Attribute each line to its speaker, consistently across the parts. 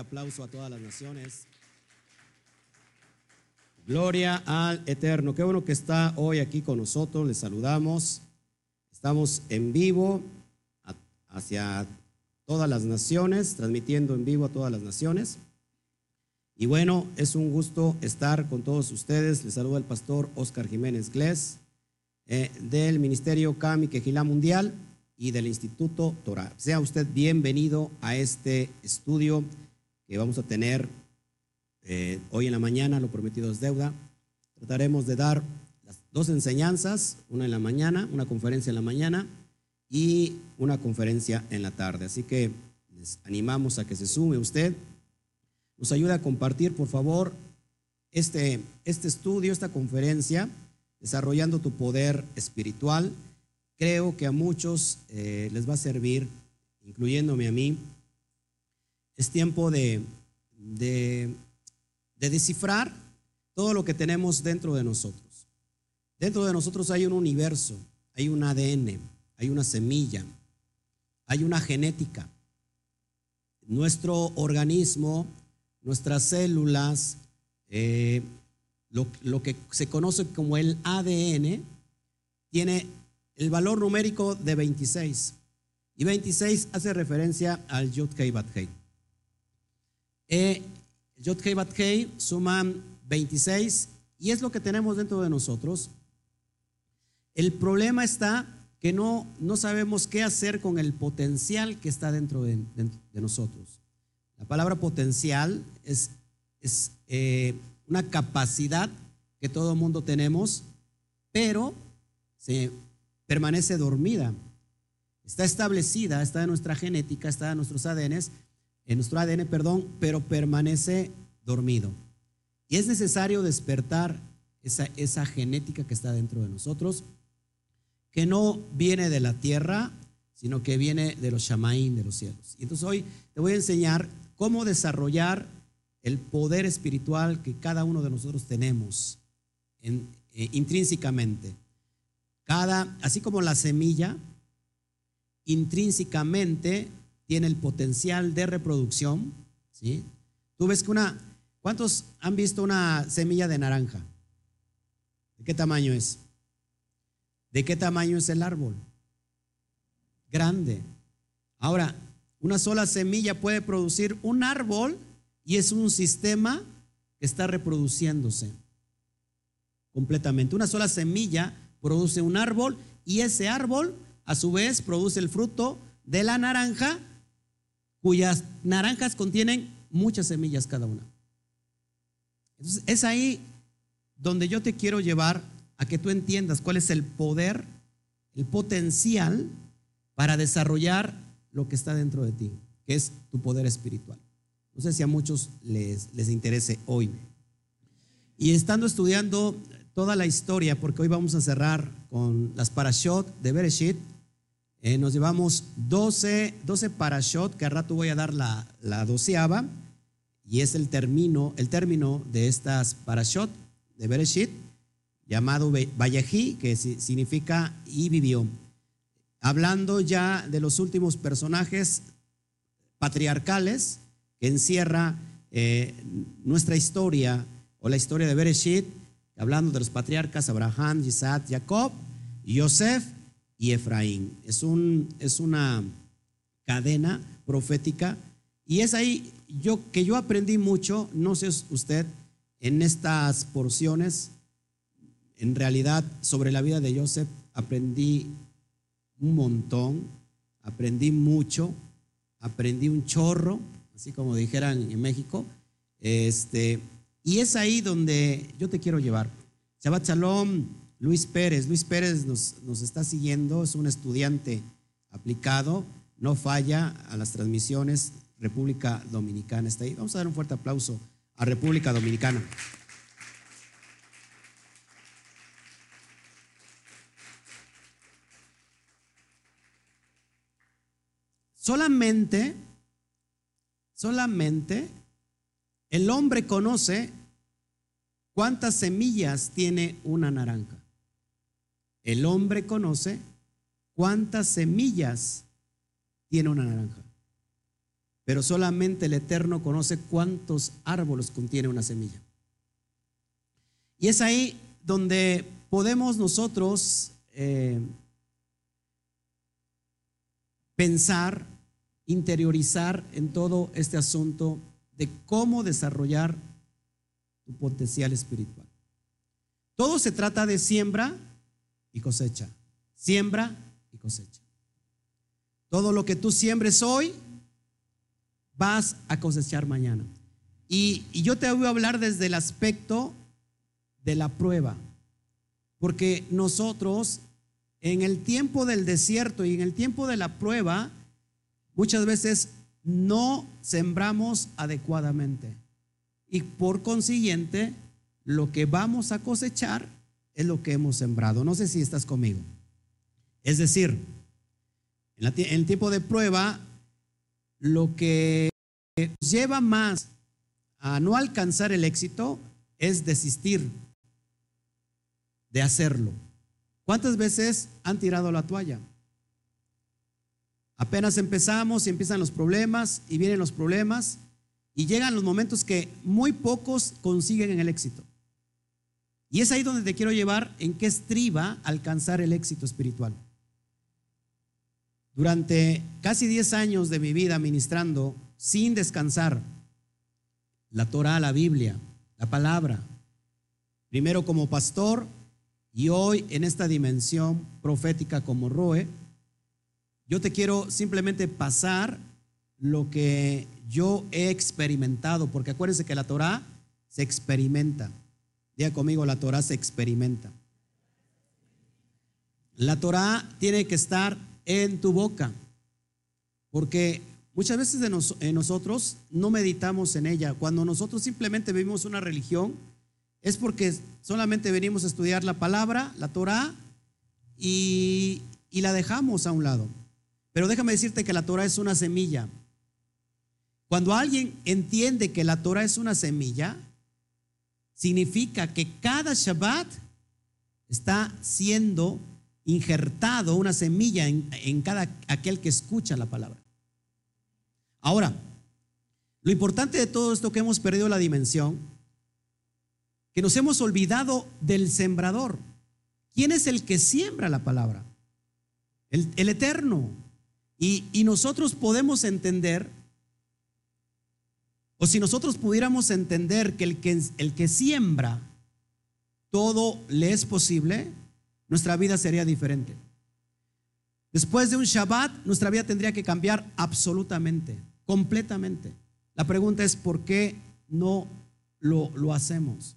Speaker 1: aplauso a todas las naciones. Gloria al Eterno. Qué bueno que está hoy aquí con nosotros. Les saludamos. Estamos en vivo hacia todas las naciones, transmitiendo en vivo a todas las naciones. Y bueno, es un gusto estar con todos ustedes. Les saluda el pastor Oscar Jiménez Glés eh, del Ministerio CAMI Quejilá Mundial y del Instituto Torah. Sea usted bienvenido a este estudio que vamos a tener eh, hoy en la mañana, lo prometido es deuda. Trataremos de dar dos enseñanzas, una en la mañana, una conferencia en la mañana y una conferencia en la tarde. Así que les animamos a que se sume usted nos ayuda a compartir, por favor, este, este estudio, esta conferencia, desarrollando tu poder espiritual. Creo que a muchos eh, les va a servir, incluyéndome a mí. Es tiempo de, de, de descifrar todo lo que tenemos dentro de nosotros. Dentro de nosotros hay un universo, hay un ADN, hay una semilla, hay una genética. Nuestro organismo nuestras células, eh, lo, que se conoce como el ADN, tiene el valor numérico de 26. Y 26 hace referencia al Yud Kei. Eh, Yud Kei Bat Hei suman 26 y es lo que tenemos dentro de nosotros. El problema está que no, no sabemos qué hacer con el potencial que está dentro de nosotros. La palabra potencial es, es eh, una capacidad que todo mundo tenemos, pero se permanece dormida. Está establecida, está en nuestra genética, está en nuestros ADNs, en nuestro ADN, perdón, pero permanece dormido. Y es necesario despertar esa, genética que está dentro de nosotros, que no viene de la tierra, sino que viene de los shamaín, de los cielos. Y entonces hoy te voy a enseñar cómo desarrollar el poder espiritual que cada uno de nosotros tenemos eh, intrínsecamente. Cada, así como la semilla, intrínsecamente tiene el potencial de reproducción. ¿sí? Tú ves que una, ¿cuántos han visto una semilla de naranja? ¿De qué tamaño es? ¿De qué tamaño es el árbol? Grande. Ahora, una sola semilla puede producir un árbol y es un sistema que está reproduciéndose completamente. Una sola semilla produce un árbol y ese árbol a su vez produce el fruto de la naranja cuyas naranjas contienen muchas semillas cada una. Entonces es ahí donde yo te quiero llevar a que tú entiendas cuál es el poder, el potencial para desarrollar lo que está dentro de ti, que es tu poder espiritual. No sé si a muchos les, les interese hoy. Y estando estudiando toda la historia, porque hoy vamos a cerrar con las parashot de Bereshit, eh, nos llevamos 12, 12 parashot, que al rato voy a dar la, la doceava, y es el término, el término de estas parashot de Bereshit, llamado Vayají, que significa y vivió hablando ya de los últimos personajes patriarcales que encierra eh, nuestra historia o la historia de Bereshit, hablando de los patriarcas Abraham, Isaac, Jacob, Yosef y Efraín. Es, un, es una cadena profética y es ahí yo, que yo aprendí mucho, no sé usted, en estas porciones, en realidad sobre la vida de Yosef aprendí un montón, aprendí mucho, aprendí un chorro, así como dijeran en México. Este, y es ahí donde yo te quiero llevar. Shabbat Shalom, Luis Pérez. Luis Pérez nos, nos está siguiendo, es un estudiante aplicado, no falla a las transmisiones. República Dominicana está ahí. Vamos a dar un fuerte aplauso a República Dominicana. Solamente, solamente el hombre conoce cuántas semillas tiene una naranja. El hombre conoce cuántas semillas tiene una naranja. pero solamente el Eterno conoce cuántos árboles contiene una semilla. Y es ahí donde podemos nosotros eh, pensar, interiorizar en todo este asunto de cómo desarrollar tu potencial espiritual. Todo se trata de siembra y cosecha. Siembra y cosecha. Todo lo que tú siembres hoy, vas a cosechar mañana. Y, yo te voy a hablar desde el aspecto de la prueba. Porque nosotros en el tiempo del desierto y en el tiempo de la prueba, muchas veces no sembramos adecuadamente. Y por consiguiente, lo que vamos a cosechar es lo que hemos sembrado. No sé si estás conmigo. Es decir, en, el tiempo de prueba, lo que nos lleva más a no alcanzar el éxito es desistir de hacerlo. ¿Cuántas veces han tirado la toalla? Apenas empezamos y empiezan los problemas y vienen los problemas y llegan los momentos que muy pocos consiguen en el éxito. Y es ahí donde te quiero llevar en qué estriba alcanzar el éxito espiritual. Durante casi 10 años de mi vida ministrando sin descansar la Torah, la Biblia, la palabra, primero como pastor y hoy en esta dimensión profética como Roe, yo te quiero simplemente pasar lo que yo he experimentado, porque acuérdense que la Torah se experimenta. Diga conmigo, la Torah se experimenta. La Torah tiene que estar en tu boca, porque muchas veces de nosotros no meditamos en ella. Cuando nosotros simplemente vivimos una religión, es porque solamente venimos a estudiar la palabra, la Torah, y, y la dejamos a un lado. Pero déjame decirte que la Torah es una semilla. Cuando alguien entiende que la Torah es una semilla, significa que cada Shabbat está siendo injertado una semilla en, cada aquel que escucha la palabra. Ahora, lo importante de todo esto que hemos perdido la dimensión que nos hemos olvidado del sembrador. ¿Quién es el que siembra la palabra? El, eterno. Y nosotros podemos entender, o si nosotros pudiéramos entender que el que, el que siembra todo le es posible, nuestra vida sería diferente. Después de un Shabbat, nuestra vida tendría que cambiar absolutamente, completamente. La pregunta es, ¿por qué no lo, lo hacemos?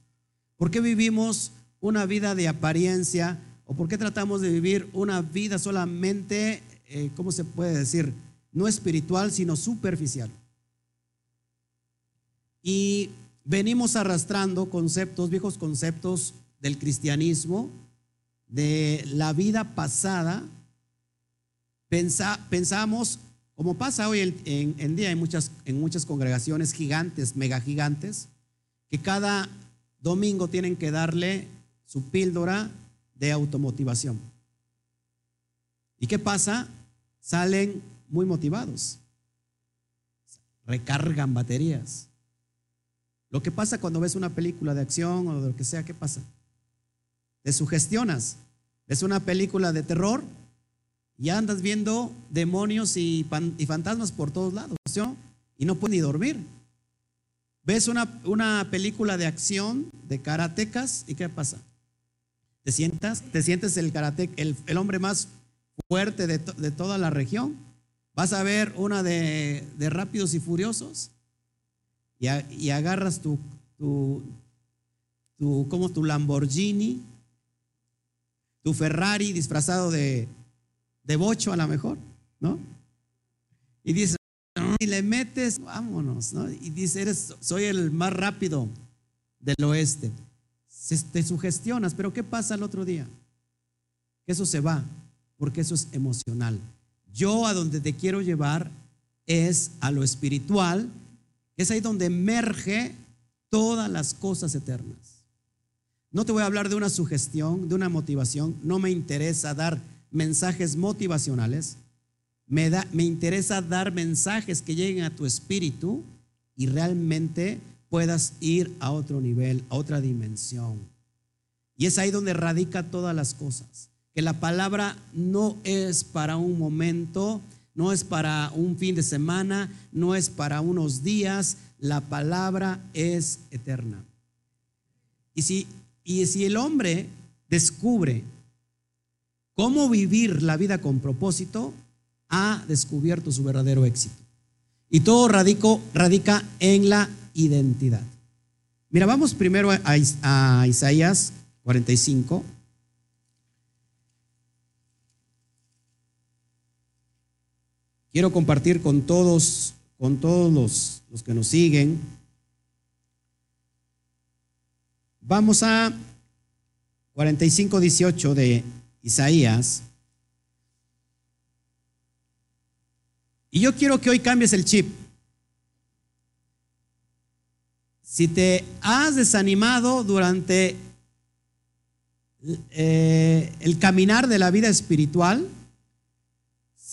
Speaker 1: ¿Por qué vivimos una vida de apariencia? ¿O por qué tratamos de vivir una vida solamente, eh, ¿cómo se puede decir? No espiritual, sino superficial. Y venimos arrastrando conceptos, viejos conceptos del cristianismo, de la vida pasada. pensamos, como pasa hoy en, día en muchas, en muchas congregaciones gigantes, mega gigantes, que cada domingo tienen que darle su píldora de automotivación. ¿Y qué pasa? Salen muy motivados, recargan baterías. Lo que pasa cuando ves una película de acción o de lo que sea, ¿qué pasa? Te sugestionas. Ves una película de terror y andas viendo demonios y, fantasmas por todos lados, Y no puedes ni dormir. Ves una, una película de acción de karatecas y ¿qué pasa? ¿Te sientas? ¿Te sientes el karate, el, hombre más fuerte de, toda la región? Vas a ver una de, rápidos y furiosos y, agarras tu, tu, tu, tu Lamborghini, tu Ferrari disfrazado de, de bocho a lo mejor, ¿no? Y dices, y le metes, vámonos, ¿no? Y dice, eres, soy el más rápido del oeste. Te sugestionas, pero ¿qué pasa el otro día? Que eso se va, porque eso es emocional. Yo a donde te quiero llevar es a lo espiritual, es ahí donde emerge todas las cosas eternas. No te voy a hablar de una sugestión, de una motivación, no me interesa dar mensajes motivacionales, me, da, me interesa dar mensajes que lleguen a tu espíritu y realmente puedas ir a otro nivel, a otra dimensión. Y es ahí donde radica todas las cosas. Que la palabra no es para un momento, no es para un fin de semana, no es para unos días, la palabra es eterna. Y si, y si el hombre descubre cómo vivir la vida con propósito, ha descubierto su verdadero éxito. Y todo radica en la identidad. Mira, vamos primero a, a Isaías 45. Quiero compartir con todos, con todos los, los que nos siguen. Vamos a 45, 18 de Isaías. Y yo quiero que hoy cambies el chip. Si te has desanimado durante eh, el caminar de la vida espiritual,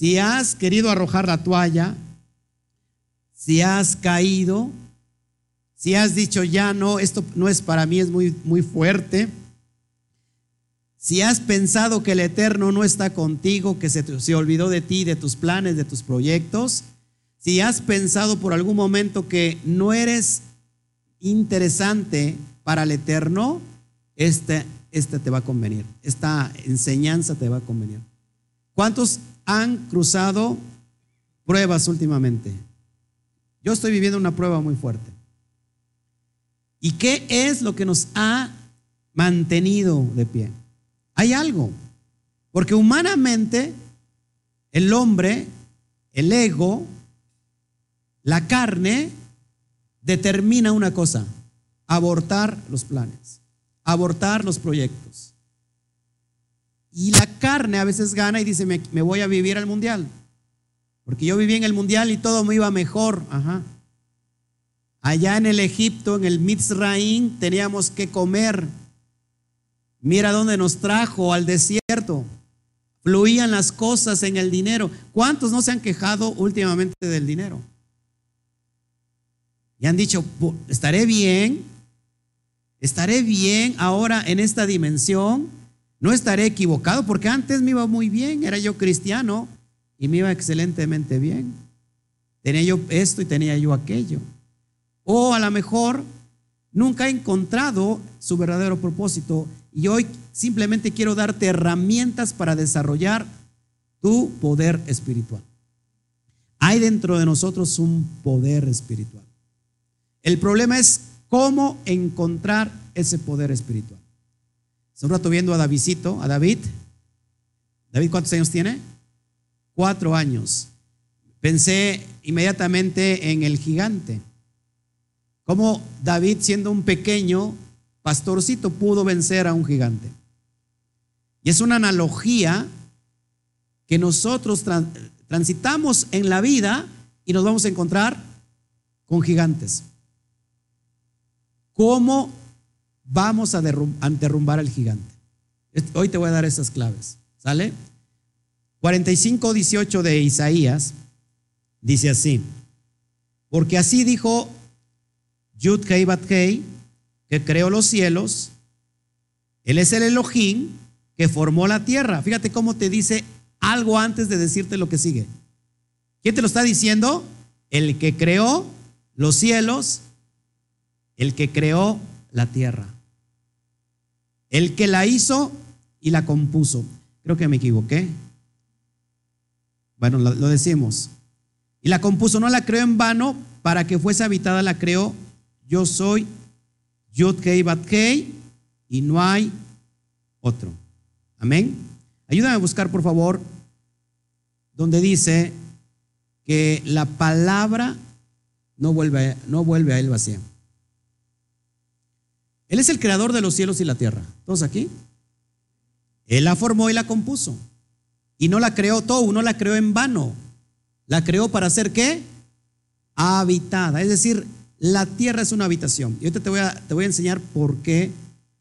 Speaker 1: si has querido arrojar la toalla, si has caído, si has dicho ya no, esto no es para mí, es muy, muy fuerte. Si has pensado que el Eterno no está contigo, que se, se olvidó de ti, de tus planes, de tus proyectos, si has pensado por algún momento que no eres interesante para el Eterno, este, este te va a convenir. Esta enseñanza te va a convenir. ¿Cuántos han cruzado pruebas últimamente? Yo estoy viviendo una prueba muy fuerte. ¿Y qué es lo que nos ha mantenido de pie? Hay algo. Porque humanamente el hombre, el ego, la carne, determina una cosa, abortar los planes, abortar los proyectos. Y la carne a veces gana y dice, me, voy a vivir al mundial. Porque yo viví en el mundial y todo me iba mejor. Ajá. Allá en el Egipto, en el Mitzraim, teníamos que comer. Mira dónde nos trajo al desierto. Fluían las cosas en el dinero. ¿Cuántos no se han quejado últimamente del dinero? Y han dicho, estaré bien, estaré bien ahora en esta dimensión, no estaré equivocado, porque antes me iba muy bien, era yo cristiano y me iba excelentemente bien. Tenía yo esto y tenía yo aquello. O a lo mejor nunca he encontrado su verdadero propósito y hoy simplemente quiero darte herramientas para desarrollar tu poder espiritual. Hay dentro de nosotros un poder espiritual. El problema es cómo encontrar ese poder espiritual. Hace un rato viendo a Davidito, a David. David, ¿cuántos años tiene? Cuatro años. Pensé inmediatamente en el gigante. Cómo David, siendo un pequeño pastorcito, pudo vencer a un gigante. Y es una analogía que nosotros transitamos en la vida y nos vamos a encontrar con gigantes. ¿Cómo vamos a, derrumbar al gigante? Hoy te voy a dar esas claves. ¿Sale? 45, 18 de Isaías dice así. Porque así dijo Yud Kei Bat que creó los cielos. Él es el Elohim que formó la tierra. Fíjate cómo te dice algo antes de decirte lo que sigue. ¿Quién te lo está diciendo? El que creó los cielos el que creó la tierra, el que la hizo y la compuso. Creo que me equivoqué. Bueno, lo, decimos. Y la compuso, no la creó en vano, para que fuese habitada la creó. Yo soy Yud Kei Bat y no hay otro. Amén. Ayúdame a buscar, por favor, donde dice que la palabra no vuelve, no vuelve a él vacía. Él es el creador de los cielos y la tierra. ¿Todos aquí? Él la formó y la compuso. Y no la creó todo, no la creó en vano. La creó para ser qué? Habitada. Es decir, la tierra es una habitación. Y ahorita te voy a, te voy a enseñar por qué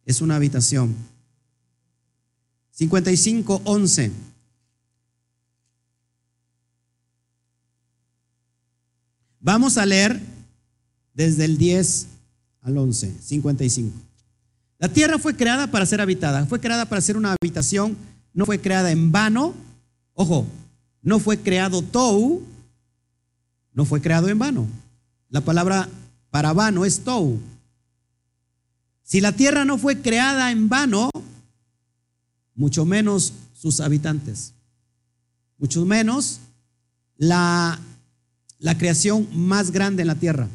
Speaker 1: es una habitación. 55, 11. Vamos a leer desde el 10 al 11, 55. La tierra fue creada para ser habitada, fue creada para ser una habitación, no fue creada en vano. Ojo, no fue creado tou, no fue creado en vano. La palabra para vano es tou. Si la tierra no fue creada en vano, mucho menos sus habitantes, mucho menos la, la creación más grande en la tierra.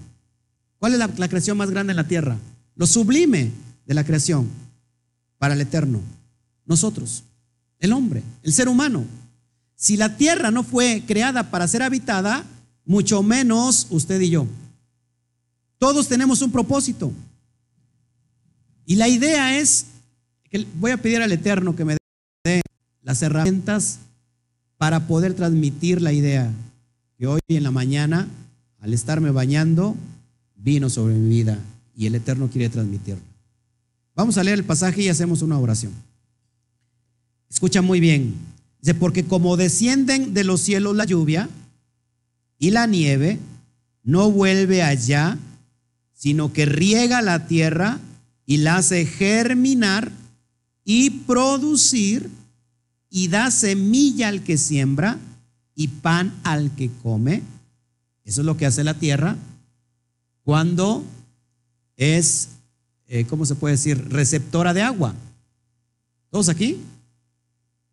Speaker 1: ¿Cuál es la, creación más grande en la tierra? Lo sublime de la creación para el eterno. Nosotros, el hombre, el ser humano. Si la tierra no fue creada para ser habitada, mucho menos usted y yo. Todos tenemos un propósito. Y la idea es que voy a pedir al Eterno que me dé las herramientas para poder transmitir la idea que hoy en la mañana, al estarme bañando, vino sobre mi vida y el Eterno quiere transmitirla. Vamos a leer el pasaje y hacemos una oración. Escucha muy bien. Dice, porque como descienden de los cielos la lluvia y la nieve, no vuelve allá, sino que riega la tierra y la hace germinar y producir y da semilla al que siembra y pan al que come. Eso es lo que hace la tierra cuando es, eh, ¿cómo se puede decir?, receptora de agua. ¿Todos aquí?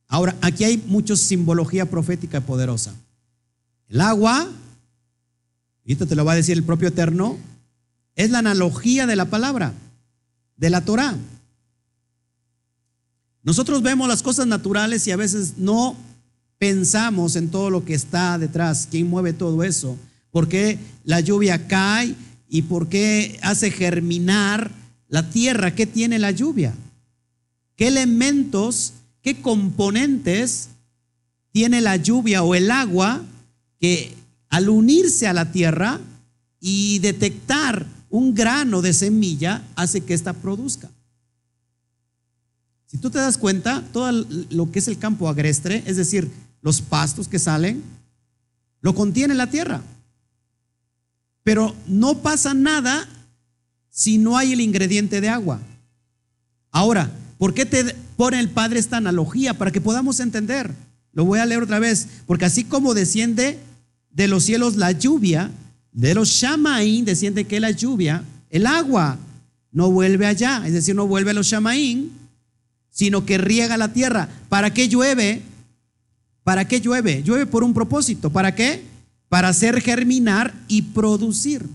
Speaker 1: Ahora, aquí hay mucha simbología profética poderosa. El agua, esto te lo va a decir el propio Eterno, es la analogía de la palabra de la Torah. Nosotros vemos las cosas naturales y a veces no pensamos en todo lo que está detrás, quién mueve todo eso, por qué la lluvia cae y por qué hace germinar la tierra, qué tiene la lluvia, qué elementos, qué componentes tiene la lluvia o el agua que al unirse a la tierra y detectar un grano de semilla hace que ésta produzca. Si tú te das cuenta, todo lo que es el campo agreste, es decir, los pastos que salen, lo contiene la tierra. Pero no pasa nada si no hay el ingrediente de agua. Ahora, ¿por qué te pone el Padre esta analogía? Para que podamos entender. Lo voy a leer otra vez, porque así como desciende de los cielos la lluvia de los Shamaín desciende que la lluvia, el agua no vuelve allá, es decir, no vuelve a los Shamaín, sino que riega la tierra. ¿Para qué llueve? ¿Para qué llueve? Llueve por un propósito. ¿Para qué? Para hacer germinar y producir.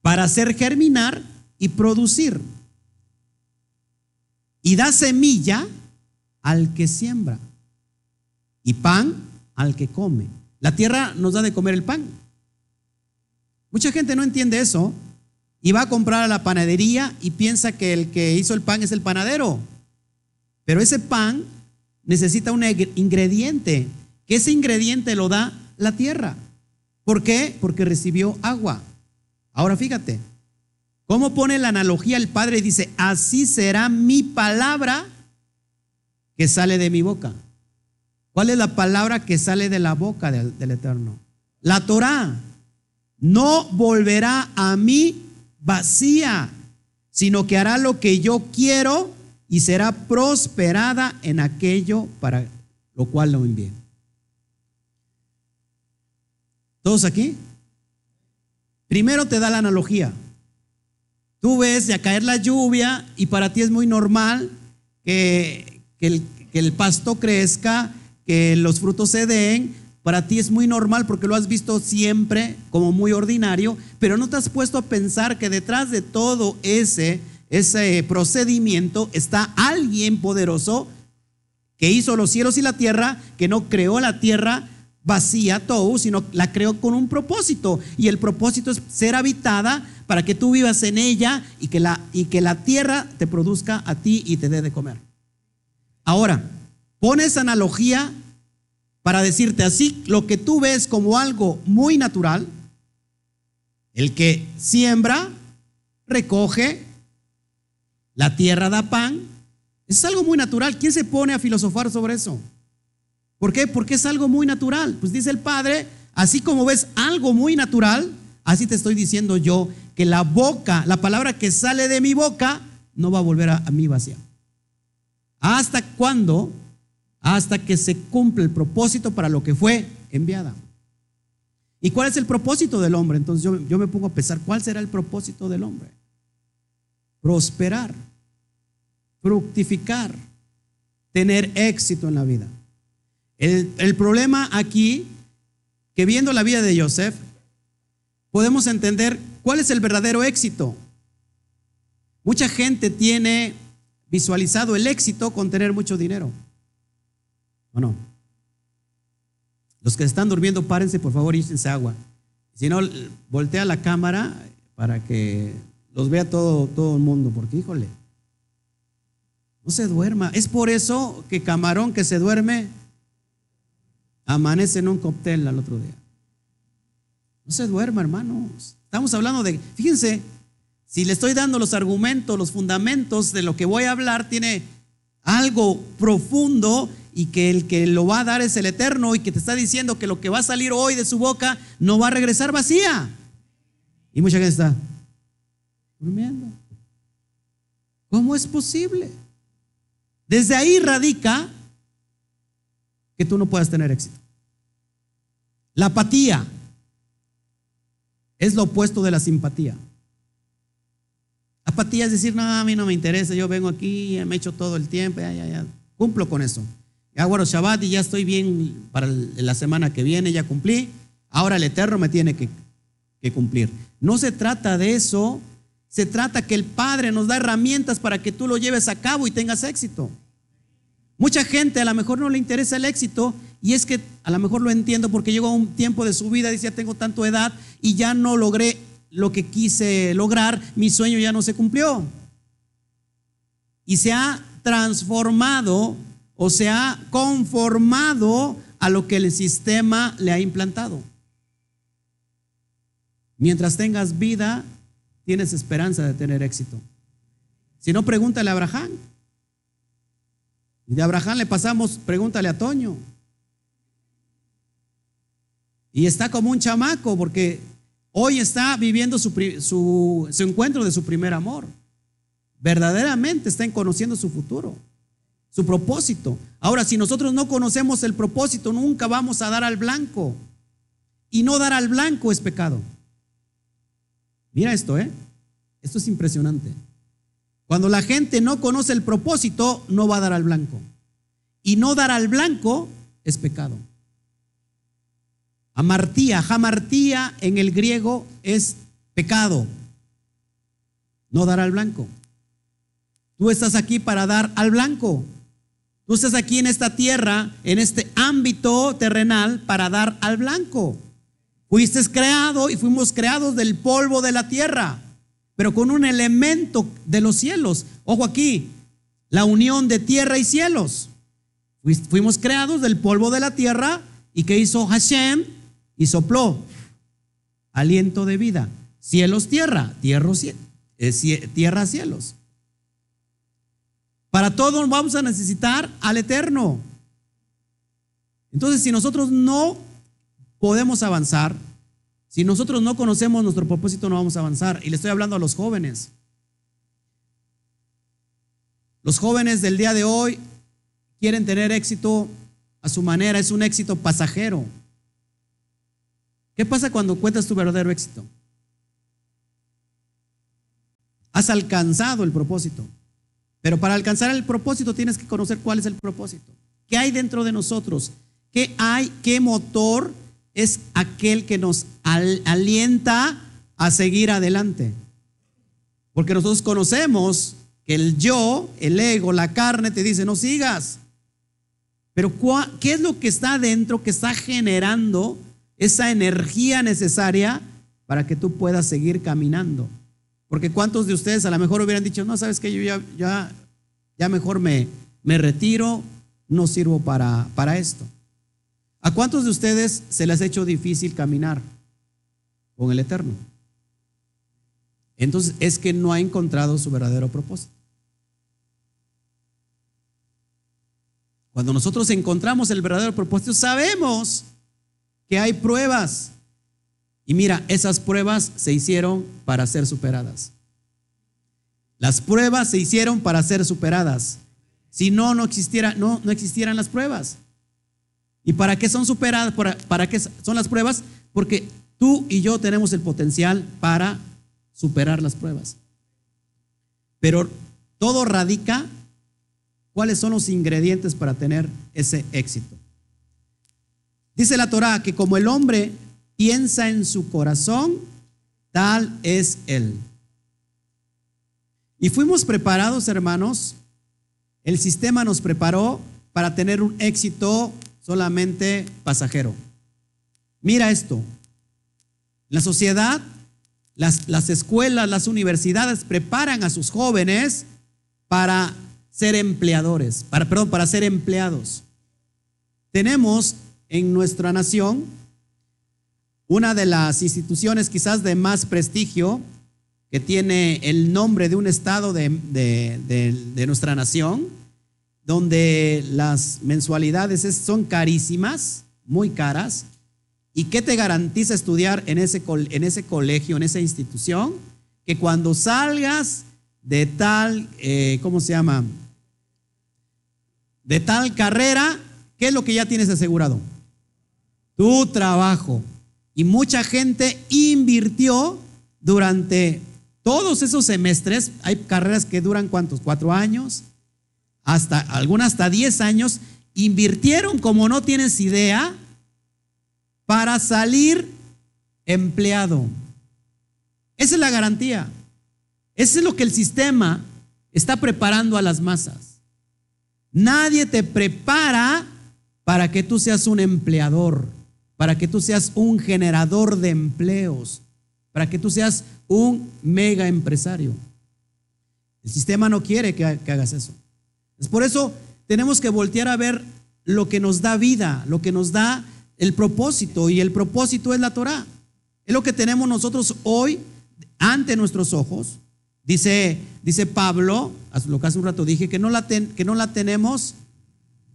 Speaker 1: Para hacer germinar y producir. Y da semilla al que siembra y pan al que come. La tierra nos da de comer el pan. Mucha gente no entiende eso y va a comprar a la panadería y piensa que el que hizo el pan es el panadero. Pero ese pan necesita un ingrediente, que ese ingrediente lo da la tierra. ¿Por qué? Porque recibió agua. Ahora fíjate, ¿cómo pone la analogía el Padre? Dice, así será mi palabra que sale de mi boca. ¿Cuál es la palabra que sale de la boca del, Eterno? La Torah no volverá a mí vacía, sino que hará lo que yo quiero y será prosperada en aquello para lo cual lo envié. ¿Todos aquí? Primero te da la analogía. Tú ves ya caer la lluvia y para ti es muy normal que, el, que el pasto crezca, que los frutos se den, para ti es muy normal porque lo has visto siempre como muy ordinario, pero no te has puesto a pensar que detrás de todo ese, ese procedimiento está alguien poderoso que hizo los cielos y la tierra, que no creó la tierra vacía todo, sino la creó con un propósito. Y el propósito es ser habitada para que tú vivas en ella y que la, y que la tierra te produzca a ti y te dé de comer. Ahora, pone esa analogía para decirte así, lo que tú ves como algo muy natural, el que siembra, recoge, la tierra da pan, es algo muy natural. ¿Quién se pone a filosofar sobre eso? ¿Por qué? Porque es algo muy natural. Pues dice el Padre, Así como ves algo muy natural, así te estoy diciendo yo que la boca, la palabra que sale de mi boca, no va a volver a, a mí vacía. ¿Hasta cuándo? Hasta que se cumple el propósito para lo que fue enviada. ¿Y cuál es el propósito del hombre? Entonces yo, yo me pongo a pensar, ¿cuál será el propósito del hombre? Prosperar, fructificar, tener éxito en la vida. El, problema aquí, que viendo la vida de Joseph, podemos entender cuál es el verdadero éxito. Mucha gente tiene visualizado el éxito con tener mucho dinero. ¿O no? Los que están durmiendo, párense, por favor, échense agua. Si no, voltea la cámara para que los vea todo, todo el mundo, porque híjole, no se duerma. Es por eso que camarón que se duerme amanece en un cóctel al otro día. No se duerma, hermanos. Estamos hablando de, fíjense, si le estoy dando los argumentos, los fundamentos de lo que voy a hablar, tiene algo profundo y que el que lo va a dar es el eterno y que te está diciendo que lo que va a salir hoy de su boca no va a regresar vacía. Y mucha gente está durmiendo. ¿Cómo es posible? Desde ahí radica que tú no puedas tener éxito. La apatía es lo opuesto de la simpatía. Apatía es decir, no, a mí no me interesa, yo vengo aquí, me echo todo el tiempo, ya, ya, ya, cumplo con eso. Ya guardo Shabbat y ya estoy bien para la semana que viene, ya cumplí. Ahora el Eterno me tiene que, que cumplir. No se trata de eso, se trata que el Padre nos da herramientas para que tú lo lleves a cabo y tengas éxito. Mucha gente a lo mejor no le interesa el éxito y es que a lo mejor lo entiendo porque llegó un tiempo de su vida, dice, tengo tanto edad y ya no logré lo que quise lograr, mi sueño ya no se cumplió. Y se ha transformado o se ha conformado a lo que el sistema le ha implantado. Mientras tengas vida, tienes esperanza de tener éxito. Si no, pregúntale a Abraham. Y de Abraham le pasamos, pregúntale a Toño. Y está como un chamaco porque hoy está viviendo su, su, su, encuentro de su primer amor. Verdaderamente está conociendo su futuro, su propósito. Ahora, si nosotros no conocemos el propósito, nunca vamos a dar al blanco. Y no dar al blanco es pecado. Mira esto, ¿eh? Esto es impresionante. Cuando la gente no conoce el propósito, no va a dar al blanco. Y no dar al blanco es pecado. Amartía, jamartía en el griego es pecado. No dar al blanco. Tú estás aquí para dar al blanco. Tú estás aquí en esta tierra, en este ámbito terrenal, para dar al blanco. Fuiste creado y fuimos creados del polvo de la tierra, pero con un elemento de los cielos. Ojo aquí, la unión de tierra y cielos. Fuimos creados del polvo de la tierra y que hizo Hashem y sopló aliento de vida. Cielos, tierra, tierra, eh, tierra, cielos. Para todo vamos a necesitar al eterno. Entonces, si nosotros no podemos avanzar, si nosotros no conocemos nuestro propósito, no vamos a avanzar. Y le estoy hablando a los jóvenes. Los jóvenes del día de hoy quieren tener éxito a su manera, es un éxito pasajero. ¿Qué pasa cuando cuentas tu verdadero éxito? Has alcanzado el propósito. Pero para alcanzar el propósito tienes que conocer cuál es el propósito. ¿Qué hay dentro de nosotros? ¿Qué hay? ¿Qué motor es aquel que nos alienta a seguir adelante? Porque nosotros conocemos que el yo, el ego, la carne te dice, no sigas. Pero ¿qué es lo que está adentro que está generando esa energía necesaria para que tú puedas seguir caminando? Porque cuántos de ustedes a lo mejor hubieran dicho, no, sabes que yo ya, ya, ya mejor me, me retiro, no sirvo para, para esto. ¿A cuántos de ustedes se les ha hecho difícil caminar con el Eterno? Entonces es que no ha encontrado su verdadero propósito. Cuando nosotros encontramos el verdadero propósito, sabemos que hay pruebas. Y mira, esas pruebas se hicieron para ser superadas. Las pruebas se hicieron para ser superadas. Si no, no, existiera, no, no existieran las pruebas. ¿Y para qué son superadas? ¿Para, ¿Para qué son las pruebas? Porque tú y yo tenemos el potencial para superar las pruebas. Pero todo radica cuáles son los ingredientes para tener ese éxito. Dice la Torá que como el hombre piensa en su corazón, tal es él. Y fuimos preparados, hermanos, el sistema nos preparó para tener un éxito solamente pasajero. Mira esto, la sociedad, las, las escuelas, las universidades preparan a sus jóvenes para ser empleadores, para, perdón, para ser empleados. Tenemos en nuestra nación una de las instituciones quizás de más prestigio que tiene el nombre de un estado de, de nuestra nación, donde las mensualidades son carísimas, muy caras. ¿Y qué te garantiza estudiar en ese, en ese colegio, en esa institución? Que cuando salgas de tal, eh, ¿cómo se llama? De tal carrera, ¿qué es lo que ya tienes asegurado? Tu trabajo. Y mucha gente invirtió durante todos esos semestres. Hay carreras que duran cuántos? Cuatro años, hasta algunas hasta diez años. Invirtieron como no tienes idea para salir empleado. Esa es la garantía. Eso es lo que el sistema está preparando a las masas. Nadie te prepara para que tú seas un empleador, para que tú seas un generador de empleos, para que tú seas un mega empresario. El sistema no quiere que, hagas eso. Es por eso tenemos que voltear a ver lo que nos da vida, lo que nos da el propósito, y el propósito es la Torah. Es lo que tenemos nosotros hoy ante nuestros ojos, Dice, dice Pablo, lo que hace un rato dije, que no, la que no la tenemos,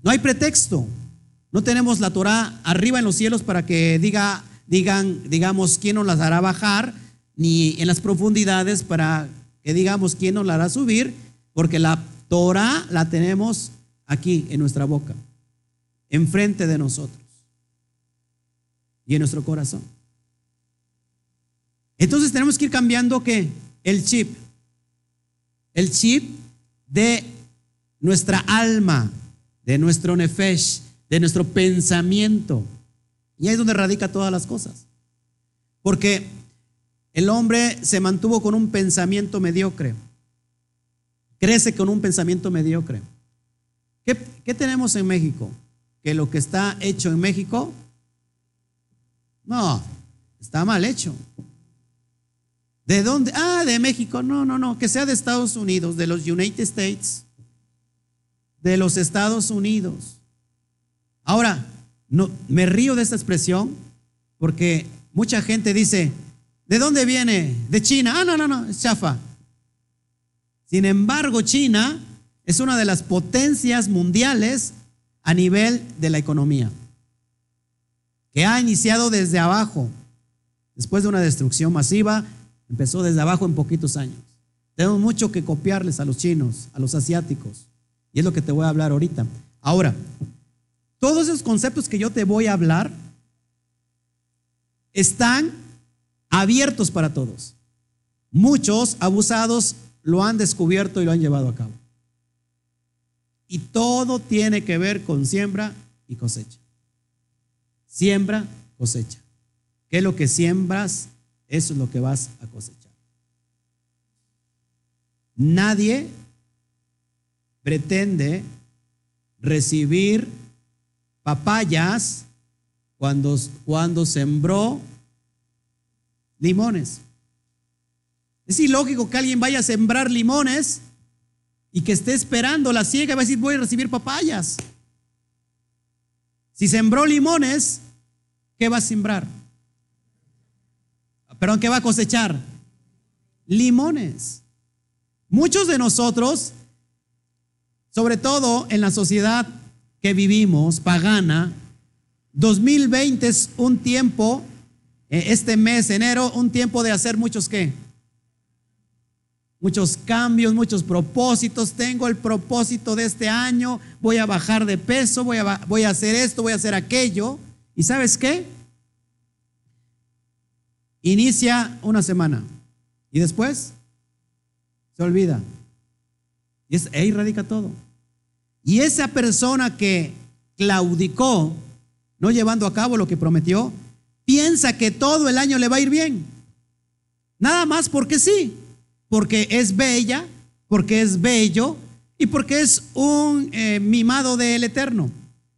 Speaker 1: no hay pretexto. No tenemos la Torah arriba en los cielos para que diga, digan, digamos, quién nos las hará bajar, ni en las profundidades para que digamos quién nos la hará subir, porque la Torah la tenemos aquí en nuestra boca, enfrente de nosotros y en nuestro corazón. Entonces tenemos que ir cambiando el chip el chip de nuestra alma, de nuestro nefesh, de nuestro pensamiento. Y ahí es donde radica todas las cosas. Porque el hombre se mantuvo con un pensamiento mediocre. Crece con un pensamiento mediocre. ¿Qué, ¿Qué, tenemos en México? Que lo que está hecho en México, no, está mal hecho. ¿De dónde? Ah, de México. No, no, no, que sea de Estados Unidos, de los United States, de los Estados Unidos. Ahora, no, me río de esta expresión porque mucha gente dice, ¿de dónde viene? De China. Ah, no, no, no, es chafa. Sin embargo, China es una de las potencias mundiales a nivel de la economía, que ha iniciado desde abajo, después de una destrucción masiva Empezó desde abajo en poquitos años. Tenemos mucho que copiarles a los chinos, a los asiáticos. Y es lo que te voy a hablar ahorita. Ahora, todos esos conceptos que yo te voy a hablar están abiertos para todos. Muchos abusados lo han descubierto y lo han llevado a cabo. Y todo tiene que ver con siembra y cosecha. Siembra, cosecha. ¿Qué es lo que siembras? Eso es lo que vas a cosechar. Nadie pretende recibir papayas cuando, cuando sembró limones. Es ilógico que alguien vaya a sembrar limones y que esté esperando la siega y va a decir voy a recibir papayas. Si sembró limones, ¿qué va a sembrar? Pero ¿qué va a cosechar? Limones. Muchos de nosotros, sobre todo en la sociedad que vivimos, pagana, 2020 es un tiempo, eh, este mes, enero, un tiempo de hacer muchos qué? Muchos cambios, muchos propósitos. Tengo el propósito de este año, voy a bajar de peso, voy a, voy a hacer esto, voy a hacer aquello. ¿Y sabes qué? Inicia una semana y después se olvida. Y es, ahí radica todo. Y esa persona que claudicó, no llevando a cabo lo que prometió, piensa que todo el año le va a ir bien. Nada más porque sí, porque es bella, porque es bello y porque es un eh, mimado del Eterno.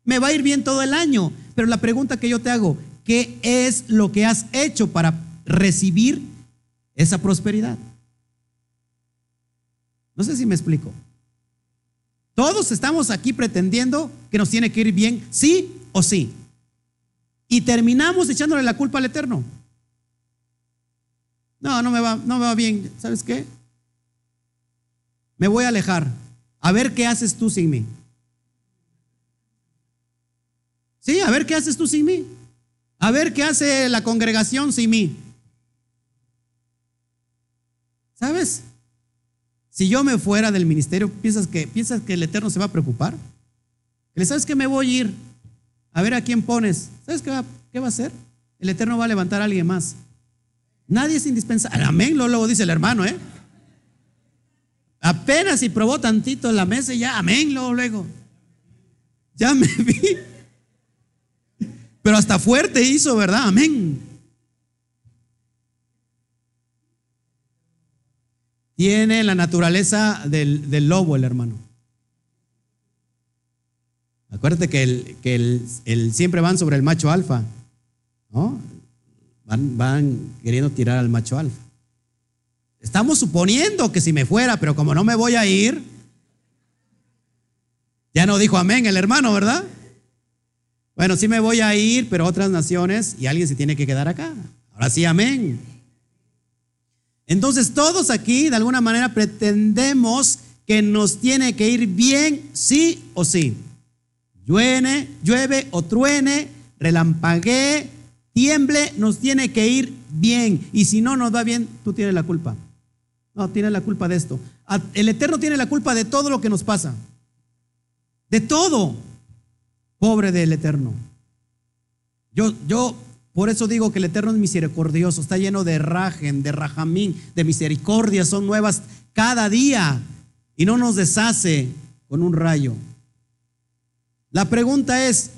Speaker 1: Me va a ir bien todo el año, pero la pregunta que yo te hago, ¿qué es lo que has hecho para recibir esa prosperidad? No sé si me explico. Todos estamos aquí pretendiendo que nos tiene que ir bien, sí o sí. Y terminamos echándole la culpa al Eterno. No, no me va, no me va bien. ¿Sabes qué? Me voy a alejar. A ver qué haces tú sin mí. Sí, a ver qué haces tú sin mí. A ver qué hace la congregación sin mí. ¿Sabes? Si yo me fuera del ministerio, ¿piensas que, ¿piensas que el Eterno se va a preocupar? ¿Le sabes que me voy a ir? A ver a quién pones. ¿Sabes qué va, qué va a hacer? El Eterno va a levantar a alguien más. Nadie es indispensable. Amén, luego dice el hermano, ¿eh? Apenas si probó tantito en la mesa y ya, amén, luego, luego. Ya me vi. Pero hasta fuerte hizo, ¿verdad? Amén. Tiene la naturaleza del, lobo el hermano. Acuérdate que, el, que el, siempre van sobre el macho alfa. ¿no? Van, van queriendo tirar al macho alfa. Estamos suponiendo que si me fuera, pero como no me voy a ir, ya no dijo amén el hermano, ¿verdad? Bueno, sí me voy a ir, pero otras naciones y alguien se tiene que quedar acá. Ahora sí, amén. Entonces todos aquí de alguna manera pretendemos que nos tiene que ir bien, sí o sí. Llueve, llueve o truene, relampaguee, tiemble, nos tiene que ir bien. Y si no nos va bien, tú tienes la culpa. No, tienes la culpa de esto. El Eterno tiene la culpa de todo lo que nos pasa. De todo. Pobre del Eterno. Yo, yo por eso digo que el Eterno es misericordioso, está lleno de rajen, de rajamín, de misericordia, son nuevas cada día y no nos deshace con un rayo. La pregunta es,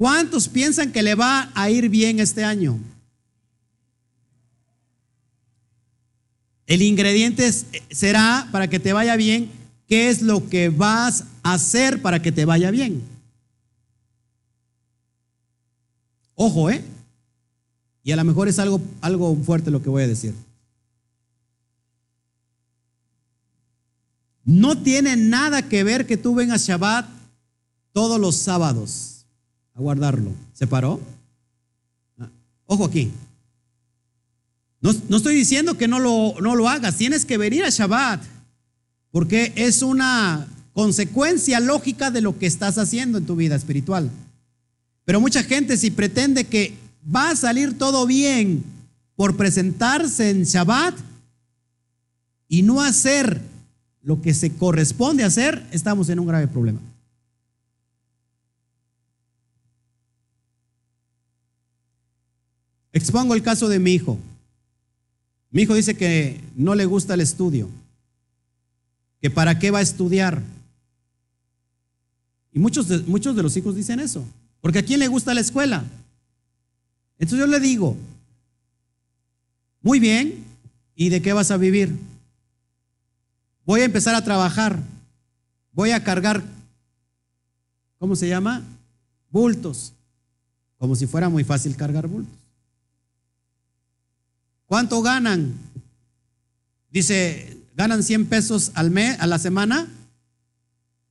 Speaker 1: ¿cuántos piensan que le va a ir bien este año? El ingrediente será para que te vaya bien, ¿qué es lo que vas a hacer para que te vaya bien? Ojo, ¿eh? Y a lo mejor es algo, algo fuerte lo que voy a decir. No tiene nada que ver que tú vengas Shabbat todos los sábados guardarlo. ¿Se paró? Ah, ojo aquí. No, no, estoy diciendo que no lo, no lo hagas. Tienes que venir a Shabbat. Porque es una consecuencia lógica de lo que estás haciendo en tu vida espiritual. Pero mucha gente si pretende que va a salir todo bien por presentarse en Shabbat y no hacer lo que se corresponde hacer, estamos en un grave problema. Expongo el caso de mi hijo. Mi hijo dice que no le gusta el estudio, que para qué va a estudiar. Y muchos de, muchos de los hijos dicen eso, porque a quién le gusta la escuela. Entonces yo le digo, muy bien, ¿y de qué vas a vivir? Voy a empezar a trabajar, voy a cargar, ¿cómo se llama? Bultos, como si fuera muy fácil cargar bultos. ¿Cuánto ganan? Dice, ganan 100 pesos al mes, a la semana.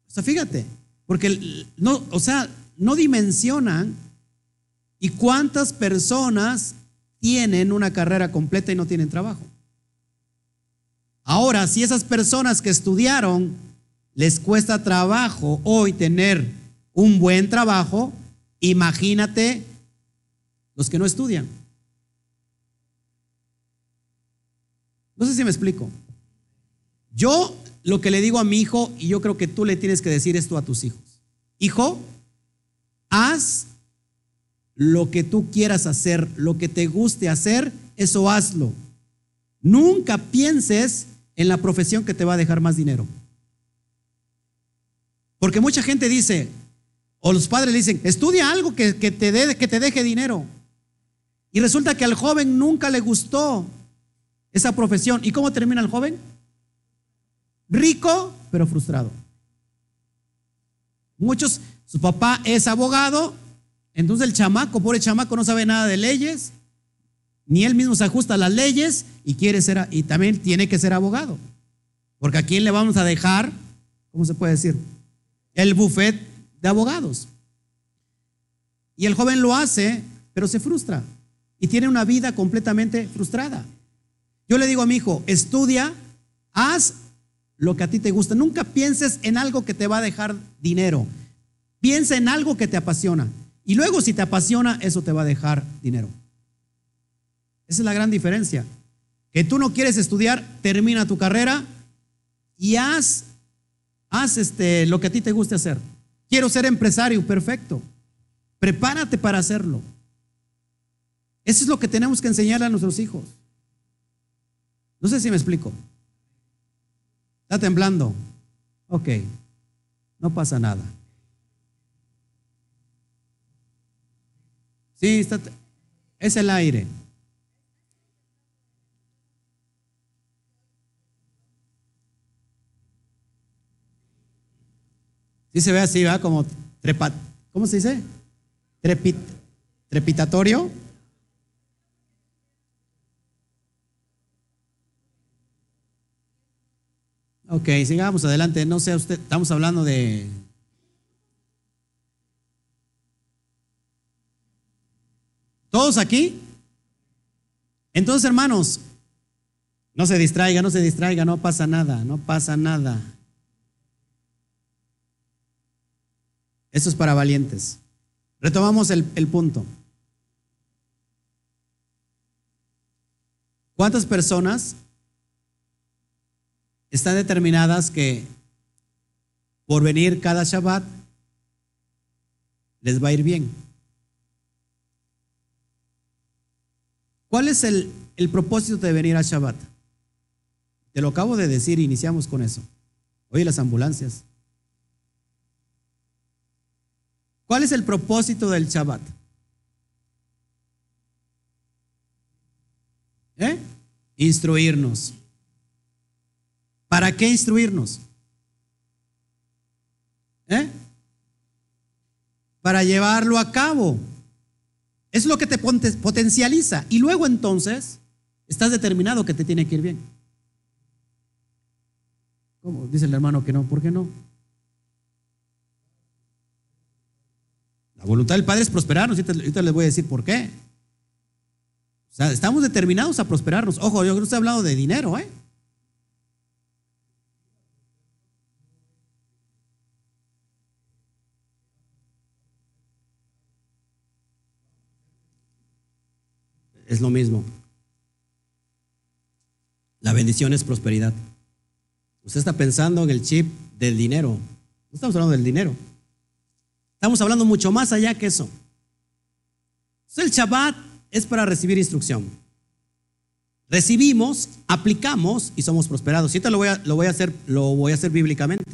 Speaker 1: O sea, fíjate, porque no, o sea, no dimensionan ¿Y cuántas personas tienen una carrera completa y no tienen trabajo? Ahora, si esas personas que estudiaron les cuesta trabajo hoy tener un buen trabajo, Imagínate los que no estudian. No sé si me explico. Yo lo que le digo a mi hijo, y yo creo que tú le tienes que decir esto a tus hijos. Hijo, haz lo que tú quieras hacer, lo que te guste hacer, eso hazlo. Nunca pienses en la profesión que te va a dejar más dinero. Porque mucha gente dice, o los padres dicen, estudia algo que, te, que te deje dinero. Y resulta que al joven nunca le gustó esa profesión. ¿Y cómo termina el joven? Rico, pero frustrado. Muchos, su papá es abogado, entonces el chamaco, pobre chamaco, no sabe nada de leyes, ni él mismo se ajusta a las leyes y quiere ser, y también tiene que ser abogado. Porque a quién le vamos a dejar, ¿cómo se puede decir? El buffet de abogados. Y el joven lo hace, pero se frustra y tiene una vida completamente frustrada. Yo le digo a mi hijo, estudia, haz lo que a ti te gusta. Nunca pienses en algo que te va a dejar dinero. Piensa en algo que te apasiona. Y luego si te apasiona, eso te va a dejar dinero. Esa es la gran diferencia. Que tú no quieres estudiar, termina tu carrera y haz, haz este, lo que a ti te guste hacer. Quiero ser empresario, perfecto. Prepárate para hacerlo. Eso es lo que tenemos que enseñar a nuestros hijos. No sé si me explico. ¿Está temblando? Ok, no pasa nada. Sí, está, es el aire. Sí se ve así, va como trepa, ¿cómo se dice? Trepit, trepitatorio. Ok, sigamos adelante. No sé usted, estamos hablando de... ¿Todos aquí? Entonces, hermanos, no se distraiga, no se distraiga, no pasa nada, no pasa nada. Esto es para valientes. Retomamos el, el punto. ¿Cuántas personas están determinadas que por venir cada Shabbat les va a ir bien. ¿Cuál es el, propósito de venir a Shabbat? Te lo acabo de decir, iniciamos con eso. Oye, las ambulancias. ¿Cuál es el propósito del Shabbat? ¿Eh? Instruirnos. ¿Para qué instruirnos? ¿Eh? Para llevarlo a cabo. Es lo que te potencializa. Y luego entonces estás determinado que te tiene que ir bien. ¿Cómo? Dice el hermano que no. ¿Por qué no? La voluntad del Padre es prosperarnos. Ahorita, les voy a decir por qué. O sea, estamos determinados a prosperarnos. Ojo, yo no estoy hablando de dinero, ¿eh? Bendición es prosperidad. Usted está pensando en el chip del dinero. No estamos hablando del dinero. Estamos hablando mucho más allá que eso. el Shabbat es para recibir instrucción. Recibimos, aplicamos y somos prosperados. Ahorita lo voy a, lo voy a hacer, lo voy a hacer bíblicamente.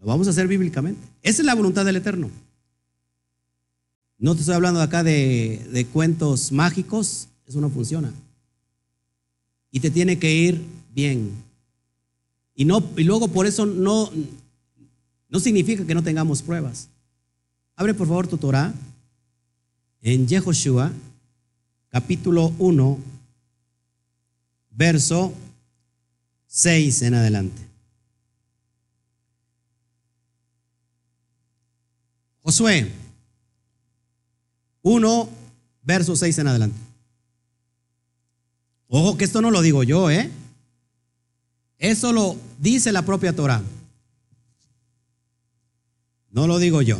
Speaker 1: Lo vamos a hacer bíblicamente. Esa es la voluntad del Eterno. No te estoy hablando acá de, cuentos mágicos, eso no funciona. Y te tiene que ir bien. Y, no, y luego por eso no, no significa que no tengamos pruebas. Abre por favor tu Torah en Yehoshua, capítulo 1, verso 6 en adelante. Josué, 1, verso 6 en adelante. Ojo que esto no lo digo yo, ¿eh? Eso lo dice la propia Torah. No lo digo yo.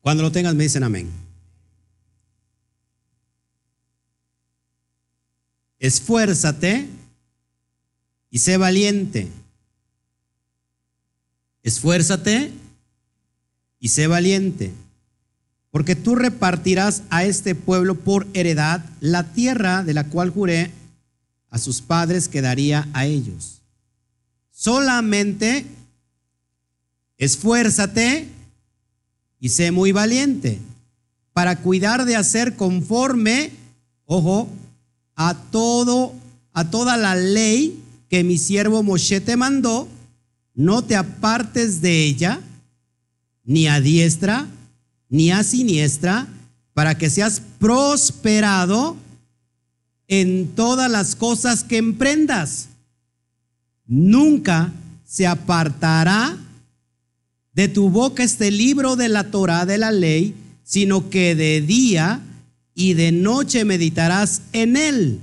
Speaker 1: Cuando lo tengas me dicen amén. Esfuérzate y sé valiente. Esfuérzate y sé valiente, porque tú repartirás a este pueblo por heredad la tierra de la cual juré a sus padres que daría a ellos. Solamente esfuérzate y sé muy valiente para cuidar de hacer conforme, ojo, a todo, a toda la ley que mi siervo Moshe te mandó, no te apartes de ella, ni a diestra, ni a siniestra, para que seas prosperado en todas las cosas que emprendas. Nunca se apartará de tu boca este libro de la Torah de la ley, sino que de día y de noche meditarás en él,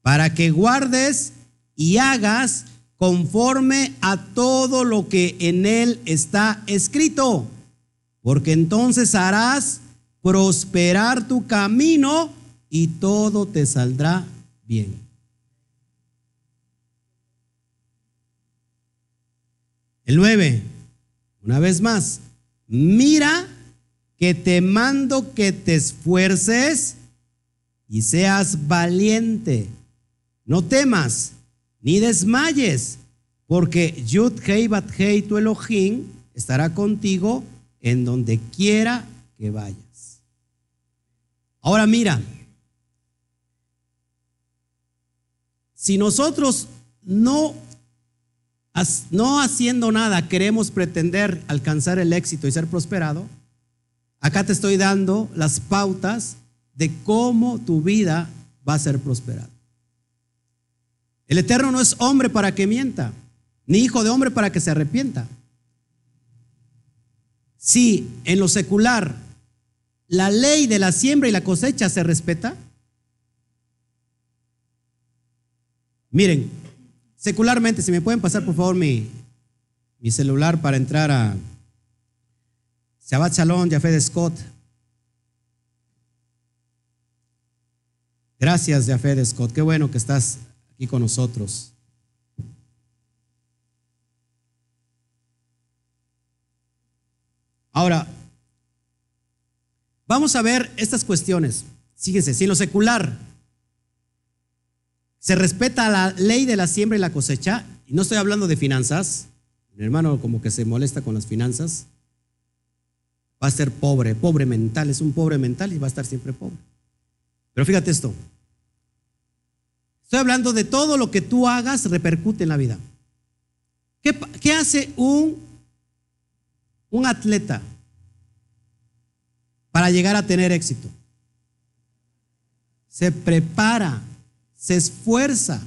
Speaker 1: para que guardes y hagas conforme a todo lo que en él está escrito, porque entonces harás prosperar tu camino y todo te saldrá bien. El 9, una vez más, mira que te mando que te esfuerces y seas valiente. No temas ni desmayes, porque Yud Hei Bat Hei tu Elohim estará contigo en donde quiera que vayas. Ahora mira, si nosotros no, no haciendo nada queremos pretender alcanzar el éxito y ser prosperado, Acá te estoy dando las pautas de cómo tu vida va a ser prosperada. El Eterno no es hombre para que mienta, ni hijo de hombre para que se arrepienta. Si en lo secular la ley de la siembra y la cosecha se respeta, miren, secularmente, si me pueden pasar por favor mi, celular para entrar a Shabbat Shalom, Jafé de Scott. Gracias, Jafé de Scott. Qué bueno que estás aquí con nosotros. Ahora, vamos a ver estas cuestiones. Fíjense, si en lo secular se respeta la ley de la siembra y la cosecha, y no estoy hablando de finanzas, mi hermano como que se molesta con las finanzas, va a ser pobre, pobre mental, es un pobre mental y va a estar siempre pobre. Pero fíjate esto, estoy hablando de todo lo que tú hagas repercute en la vida. ¿Qué, hace un, un atleta para llegar a tener éxito? Se prepara, se esfuerza,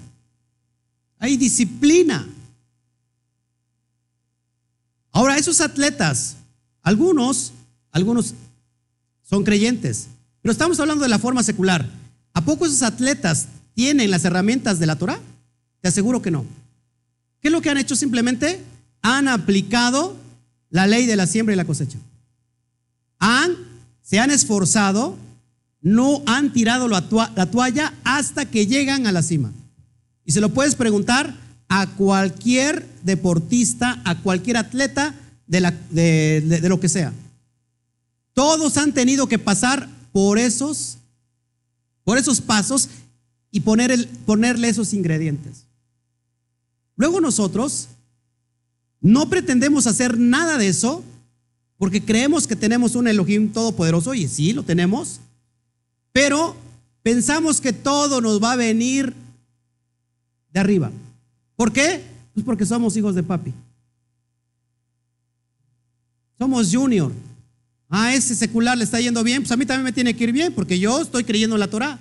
Speaker 1: hay disciplina. Ahora, esos atletas, algunos algunos son creyentes, pero estamos hablando de la forma secular. ¿A poco esos atletas tienen las herramientas de la Torah? Te aseguro que no. ¿Qué es lo que han hecho? Simplemente han aplicado la ley de la siembra y la cosecha. Han, se han esforzado, no han tirado la, toalla hasta que llegan a la cima. Y se lo puedes preguntar a cualquier deportista, a cualquier atleta de, de lo que sea. Todos han tenido que pasar por esos, por esos pasos y poner el, ponerle esos ingredientes. Luego nosotros no pretendemos hacer nada de eso porque creemos que tenemos un Elohim todopoderoso y sí, lo tenemos, pero pensamos que todo nos va a venir de arriba. ¿Por qué? Pues porque somos hijos de papi. Somos junior. Ah, ese secular le está yendo bien, pues a mí también me tiene que ir bien porque yo estoy creyendo en la Torah.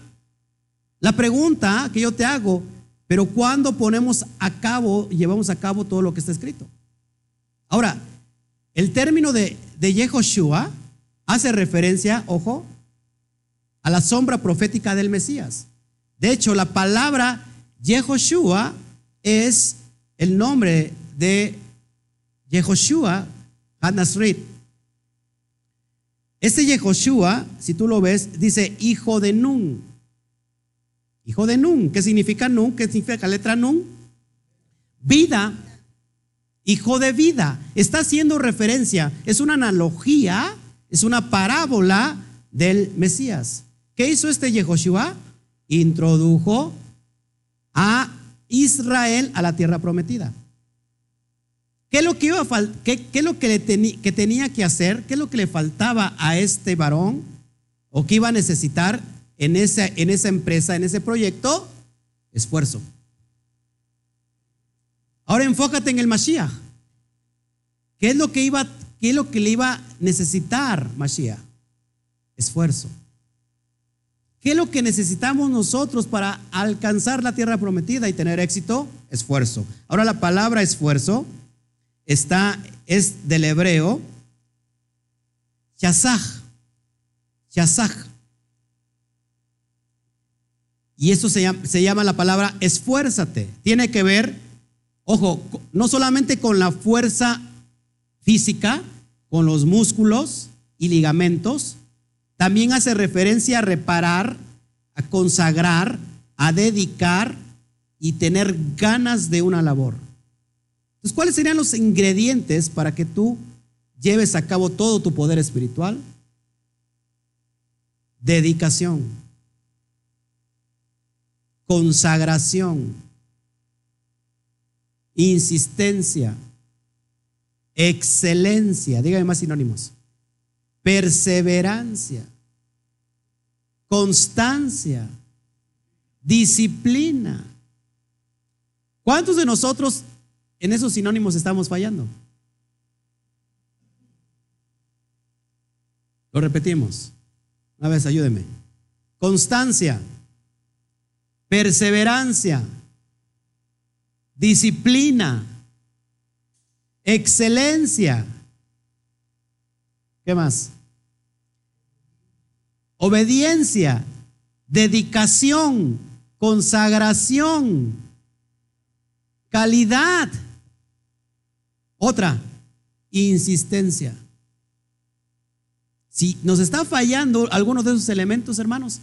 Speaker 1: La pregunta que yo te hago, pero ¿cuándo ponemos a cabo, llevamos a cabo todo lo que está escrito? Ahora, el término de, Yehoshua hace referencia, ojo, a la sombra profética del Mesías. De hecho, la palabra Yehoshua es el nombre de Yehoshua Hanasrit Este Yehoshua, si tú lo ves, dice hijo de Nun. Hijo de Nun. ¿Qué significa Nun? ¿Qué significa la letra Nun? Vida. Hijo de vida. Está haciendo referencia. Es una analogía, es una parábola del Mesías. ¿Qué hizo este Yehoshua? Introdujo a Israel a la tierra prometida. ¿Qué es lo que, iba a qué, qué es lo que, tenía que hacer? ¿Qué es lo que le faltaba a este varón? ¿O qué iba a necesitar en esa, en esa empresa, en ese proyecto? Esfuerzo. Ahora enfócate en el Mashiach. ¿Qué es lo que iba, qué es lo que le iba a necesitar Mashiach? Esfuerzo. ¿Qué es lo que necesitamos nosotros para alcanzar la tierra prometida y tener éxito? Esfuerzo. Ahora la palabra esfuerzo está, es del hebreo. Y eso se llama, se llama la palabra esfuérzate. Tiene que ver, ojo, no solamente con la fuerza física, con los músculos y ligamentos, también hace referencia a reparar, a consagrar, a dedicar y tener ganas de una labor. Entonces, ¿cuáles serían los ingredientes para que tú lleves a cabo todo tu poder espiritual? Dedicación, consagración, insistencia, excelencia, dígame más sinónimos, perseverancia, constancia, disciplina. ¿Cuántos de nosotros en esos sinónimos estamos fallando. Lo repetimos. Una vez, ayúdeme. Constancia, perseverancia, disciplina, excelencia. ¿Qué más? Obediencia, dedicación, consagración, calidad. Otra, insistencia. Si nos está fallando alguno de esos elementos, hermanos,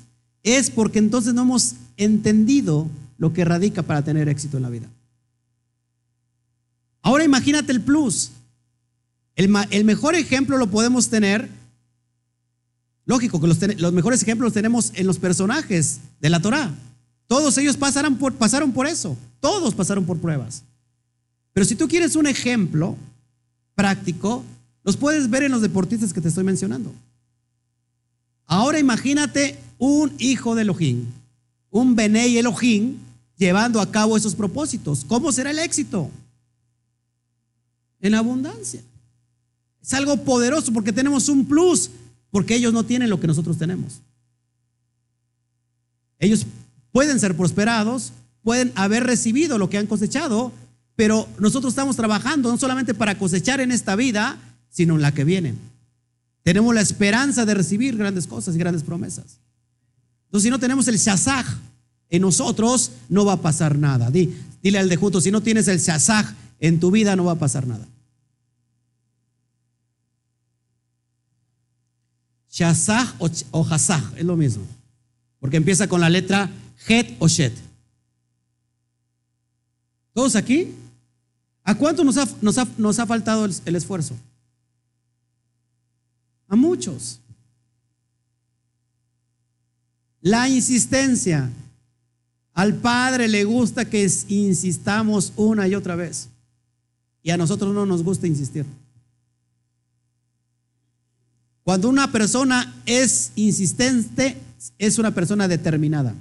Speaker 1: es porque entonces no hemos entendido lo que radica para tener éxito en la vida. Ahora imagínate el plus. El, mejor ejemplo lo podemos tener, lógico que los, mejores ejemplos los tenemos en los personajes de la Torah. Todos ellos pasaron por eso, todos pasaron por pruebas. Pero si tú quieres un ejemplo práctico, los puedes ver en los deportistas que te estoy mencionando. Ahora imagínate un hijo de Elohim, un Benei Elohim, llevando a cabo esos propósitos. ¿Cómo será el éxito? En abundancia. Es algo poderoso porque tenemos un plus, porque ellos no tienen lo que nosotros tenemos. Ellos pueden ser prosperados, pueden haber recibido lo que han cosechado, pero nosotros estamos trabajando no solamente para cosechar en esta vida, sino en la que viene. Tenemos la esperanza de recibir grandes cosas y grandes promesas. Entonces, si no tenemos el shazaj en nosotros, no va a pasar nada. dile al de junto, si no tienes el shazaj en tu vida, no va a pasar nada. Shazaj o, o es lo mismo, porque empieza con la letra het o shet. ¿Todos aquí? ¿A cuánto nos ha, faltado el, esfuerzo? A muchos. La insistencia. Al Padre le gusta que insistamos una y otra vez. Y a nosotros no nos gusta insistir. Cuando una persona es insistente, es una persona determinada.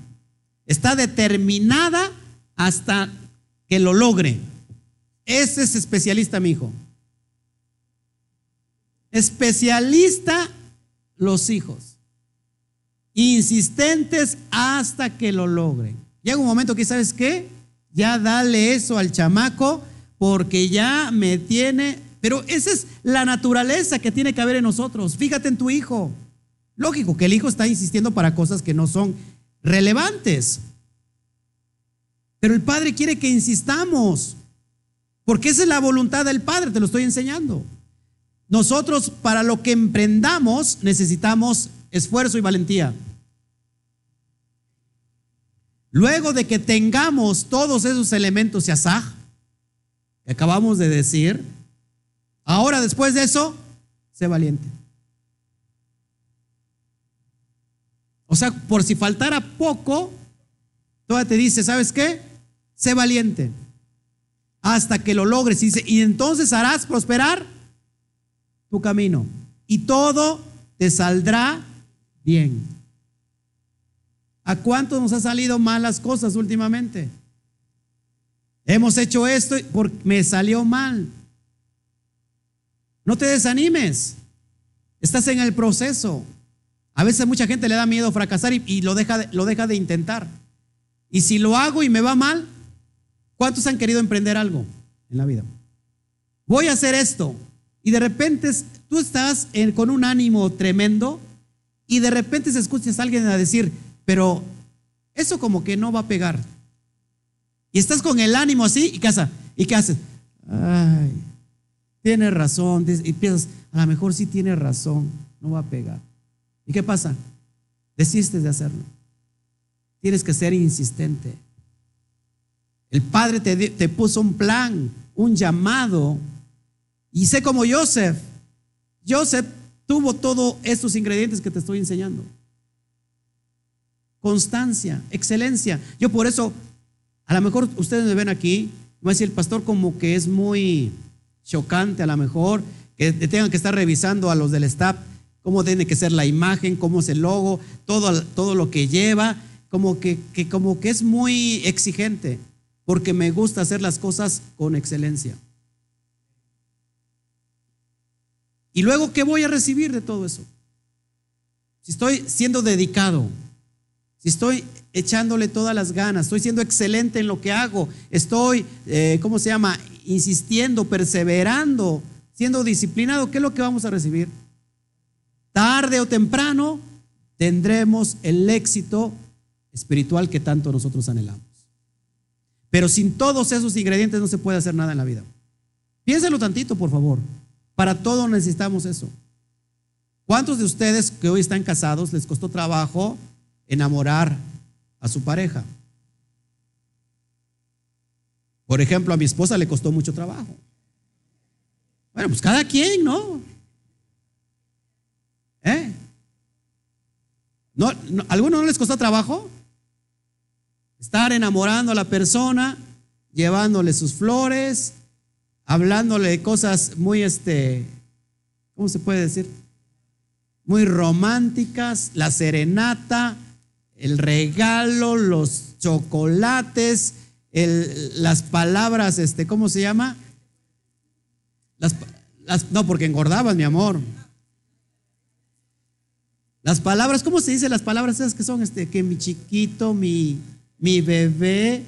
Speaker 1: Está determinada hasta que lo logre. Ese es especialista, mi hijo. Especialista los hijos. Insistentes hasta que lo logren. Llega un momento que, ¿sabes qué? Ya dale eso al chamaco porque ya me tiene... Pero esa es la naturaleza que tiene que haber en nosotros. Fíjate en tu hijo. Lógico que el hijo está insistiendo para cosas que no son relevantes. Pero el padre quiere que insistamos. Porque esa es la voluntad del Padre, te lo estoy enseñando. nosotros para lo que emprendamos necesitamos esfuerzo y valentía. Luego de que tengamos todos esos elementos y asaj que acabamos de decir, ahora después de eso, sé valiente. O sea, por si faltara poco, todavía te dice, ¿sabes qué? Sé valiente hasta que lo logres. Y, dice, y entonces harás prosperar tu camino y todo te saldrá bien. ¿A cuántos nos ha salido mal las cosas últimamente? Hemos hecho esto porque me salió mal. No te desanimes. Estás en el proceso. A veces mucha gente le da miedo fracasar y, lo, deja lo deja de intentar. Y si lo hago y me va mal, ¿cuántos han querido emprender algo en la vida? Voy a hacer esto. Y de repente tú estás con un ánimo tremendo y de repente se escuchas a alguien a decir, pero eso como que no va a pegar. Y estás con el ánimo así y ¿qué, ¿Y qué haces? Ay, tienes razón. Y piensas, a lo mejor sí tiene razón, no va a pegar. ¿Y qué pasa? Desistes de hacerlo. Tienes que ser insistente. El Padre te, te puso un plan, un llamado. Y sé como Joseph. Joseph tuvo todos estos ingredientes que te estoy enseñando. Constancia, excelencia. Yo por eso, a lo mejor ustedes me ven aquí, va a el pastor como que es muy chocante a lo mejor, que tengan que estar revisando a los del staff cómo tiene que ser la imagen, cómo es el logo, todo, todo lo que lleva, como que, como que es muy exigente, porque me gusta hacer las cosas con excelencia. Y luego, ¿qué voy a recibir de todo eso? Si estoy siendo dedicado, si estoy echándole todas las ganas, estoy siendo excelente en lo que hago, estoy, eh, ¿cómo se llama? Insistiendo, perseverando, siendo disciplinado, ¿qué es lo que vamos a recibir? tarde o temprano tendremos el éxito espiritual que tanto nosotros anhelamos. Pero sin todos esos ingredientes no se puede hacer nada en la vida. Piénselo tantito, por favor. Para todo necesitamos eso. ¿Cuántos de ustedes que hoy están casados les costó trabajo enamorar a su pareja? Por ejemplo, a mi esposa le costó mucho trabajo. Bueno, pues cada quien, ¿no? ¿Eh? ¿No, alguno no les costó trabajo? Estar enamorando a la persona, llevándole sus flores, hablándole de cosas muy, este, ¿cómo se puede decir? Muy románticas, la serenata, el regalo, los chocolates, las palabras, este, ¿cómo se llama? Las, no, porque engordabas, mi amor. Las palabras, ¿cómo se dice las palabras esas que son? Este, que mi chiquito, mi, mi bebé.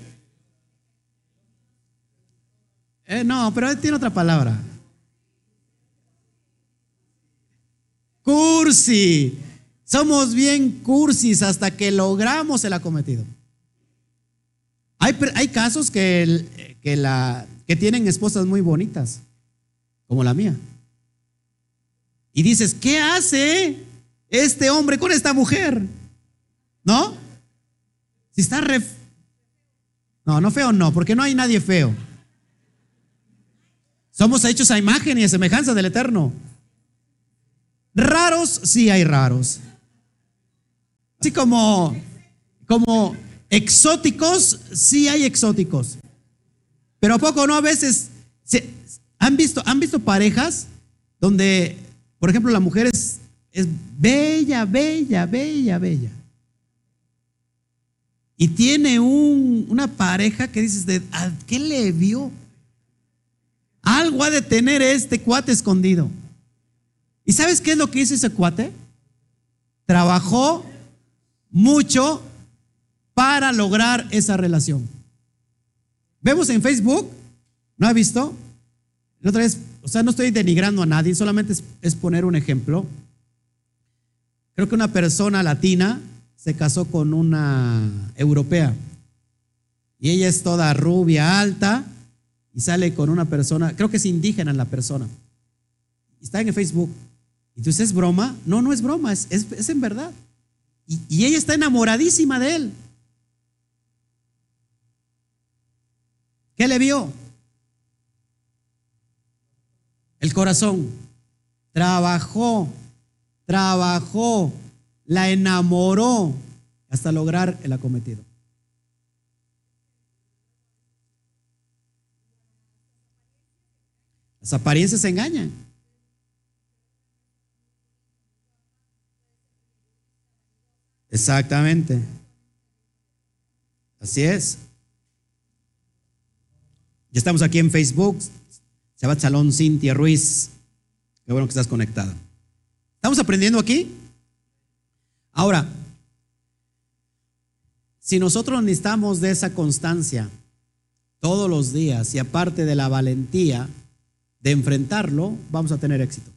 Speaker 1: Eh, no, pero tiene otra palabra. Cursi. Somos bien cursis hasta que logramos el acometido. Hay, hay casos que, que, la, que tienen esposas muy bonitas, como la mía. Y dices, ¿qué hace? este hombre con esta mujer? ¿No? Si está re... No, no feo, no, porque no hay nadie feo. Somos hechos a imagen y a semejanza del Eterno. Raros, sí hay raros. Así como, como exóticos, sí hay exóticos. Pero a poco no, a veces han visto, han visto parejas donde, por ejemplo, la mujer es es bella, bella, bella, bella. Y tiene una pareja que dices, de, qué le vio? Algo ha de tener este cuate escondido. ¿Y sabes qué es lo que hizo ese cuate? Trabajó mucho para lograr esa relación. Vemos en Facebook, ¿no ha visto? La otra vez, o sea, no estoy denigrando a nadie, solamente es poner un ejemplo. Creo que una persona latina se casó con una europea. Y ella es toda rubia, alta, y sale con una persona, creo que es indígena la persona. está en el Facebook. Y tú dices, ¿es broma? No, no es broma, es, es, en verdad. Y, y ella está enamoradísima de él. ¿Qué le vio? El corazón. Trabajó, trabajó, la enamoró hasta lograr el acometido. Las apariencias engañan. Exactamente. Así es. Ya estamos aquí en Facebook. Shabbat Salón Cintia Ruiz. Qué bueno que estás conectada. ¿Estamos aprendiendo aquí? Ahora, si nosotros necesitamos de esa constancia todos los días y aparte de la valentía de enfrentarlo, vamos a tener éxito.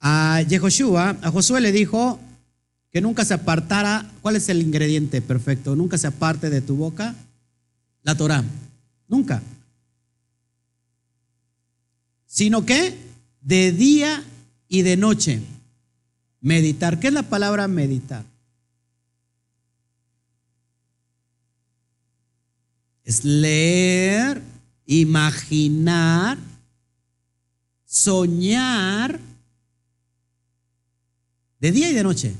Speaker 1: A Yehoshua, a Josué le dijo que nunca se apartara, ¿cuál es el ingrediente perfecto? Nunca se aparte de tu boca la Torah. Nunca. Sino que de día y de noche. Meditar. ¿Qué es la palabra meditar? Es leer, imaginar, soñar de día y de noche.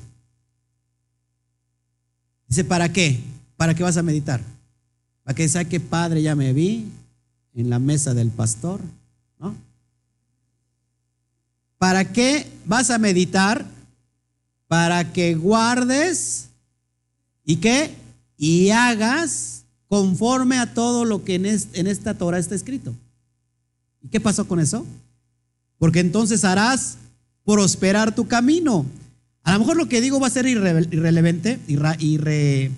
Speaker 1: Dice, ¿para qué? ¿Para qué vas a meditar? Para que sea que padre ya me vi en la mesa del pastor, ¿no? ¿Para qué vas a meditar? Para que guardes y qué? Y hagas conforme a todo lo que en, esta Torah está escrito. ¿Y qué pasó con eso? Porque entonces harás prosperar tu camino. A lo mejor lo que digo va a ser irrelevante, irre,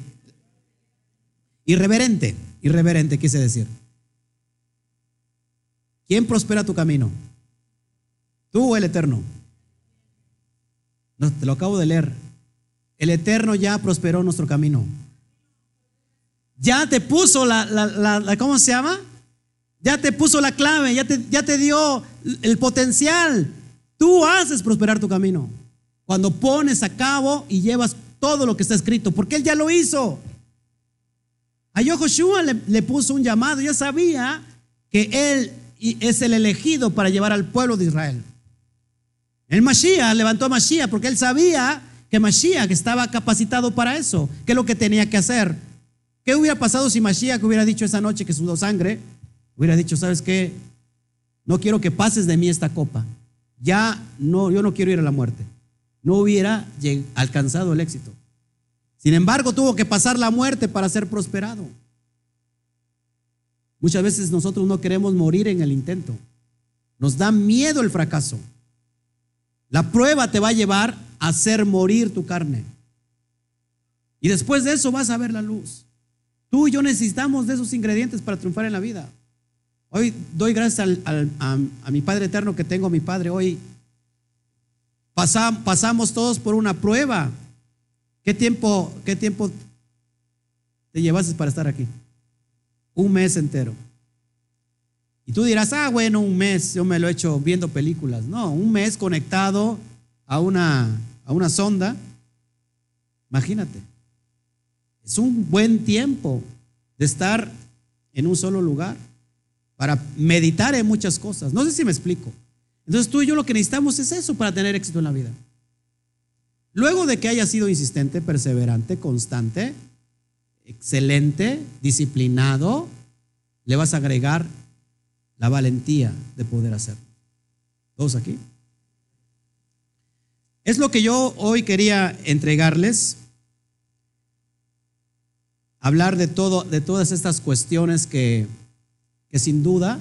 Speaker 1: Irreverente, irreverente quise decir. ¿Quién prospera tu camino? ¿Tú o el Eterno? No, te lo acabo de leer. El Eterno ya prosperó nuestro camino. Ya te puso la, la, ¿cómo se llama? Ya te puso la clave, ya te, ya te dio el potencial. Tú haces prosperar tu camino. Cuando pones a cabo y llevas todo lo que está escrito, porque Él ya lo hizo. A Yoshua le, puso un llamado, ya sabía que él es el elegido para llevar al pueblo de Israel. El Mashiach levantó a Mashiach porque él sabía que Mashiach estaba capacitado para eso, que es lo que tenía que hacer. ¿Qué hubiera pasado si Mashiach hubiera dicho esa noche que sudó sangre? Hubiera dicho, ¿sabes qué? No quiero que pases de mí esta copa. Ya no, yo no quiero ir a la muerte. No hubiera alcanzado el éxito. Sin embargo, tuvo que pasar la muerte para ser prosperado. Muchas veces nosotros no queremos morir en el intento. Nos da miedo el fracaso. La prueba te va a llevar a hacer morir tu carne. Y después de eso vas a ver la luz. Tú y yo necesitamos de esos ingredientes para triunfar en la vida. Hoy doy gracias a, mi Padre Eterno que tengo, a mi Padre. Hoy pasamos todos por una prueba ¿Qué tiempo, qué tiempo te llevaste para estar aquí? Un mes entero. Y tú dirás, ah, bueno, un mes, yo me lo he hecho viendo películas. No, un mes conectado a una, a una sonda. Imagínate. Es un buen tiempo de estar en un solo lugar para meditar en muchas cosas. No sé si me explico. Entonces tú y yo lo que necesitamos es eso para tener éxito en la vida. Luego de que haya sido insistente, perseverante, constante, excelente, disciplinado, le vas a agregar la valentía de poder hacerlo. ¿Todos aquí? Es lo que yo hoy quería entregarles. Hablar de todo, de todas estas cuestiones que, que sin duda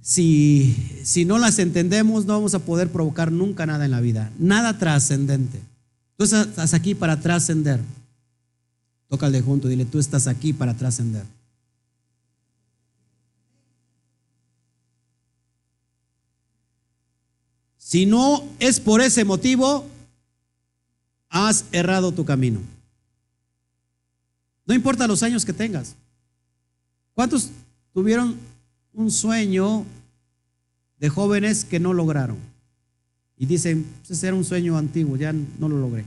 Speaker 1: si, si no las entendemos, no vamos a poder provocar nunca nada en la vida, nada trascendente. Tú estás aquí para trascender. Toca de junto, dile, tú estás aquí para trascender. Si no es por ese motivo, has errado tu camino. No importa los años que tengas. ¿Cuántos tuvieron un sueño de jóvenes que no lograron. Y dicen, pues ese era un sueño antiguo, ya no lo logré.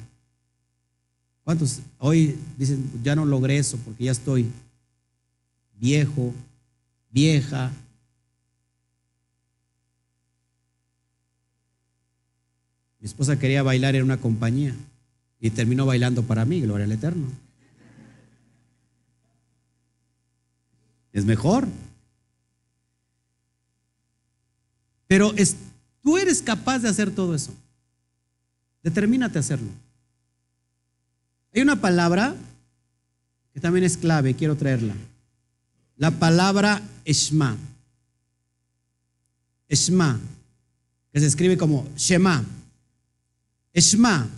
Speaker 1: ¿Cuántos hoy dicen, ya no logré eso porque ya estoy viejo, vieja? Mi esposa quería bailar en una compañía y terminó bailando para mí, gloria al Eterno. Es mejor. Pero tú eres capaz de hacer todo eso. Determínate a hacerlo. Hay una palabra que también es clave, quiero traerla. La palabra Eshma. Eshma, que se escribe como Shema. Eshma.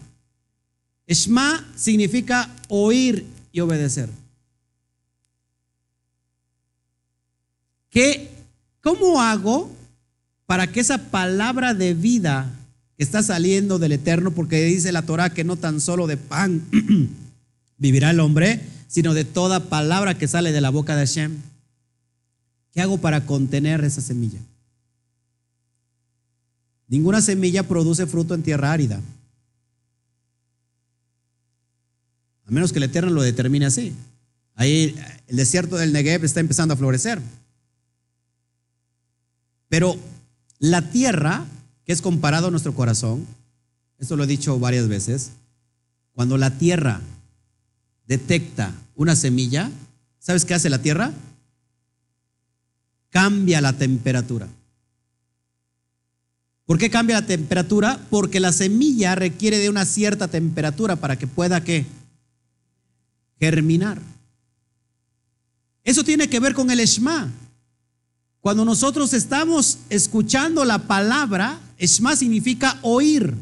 Speaker 1: Eshma significa oír y obedecer. ¿Qué, ¿Cómo hago para que esa palabra de vida que está saliendo del Eterno, porque dice la Torah que no tan solo de pan vivirá el hombre, sino de toda palabra que sale de la boca de Hashem? ¿Qué hago para contener esa semilla? Ninguna semilla produce fruto en tierra árida. A menos que el Eterno lo determine así. Ahí el desierto del Negev está empezando a florecer. Pero la tierra, que es comparado a nuestro corazón, esto lo he dicho varias veces, cuando la tierra detecta una semilla, ¿sabes qué hace la tierra? Cambia la temperatura. ¿Por qué cambia la temperatura? Porque la semilla requiere de una cierta temperatura para que pueda ¿qué? germinar. Eso tiene que ver con el Shema. Cuando nosotros estamos escuchando la palabra, Shema significa oír.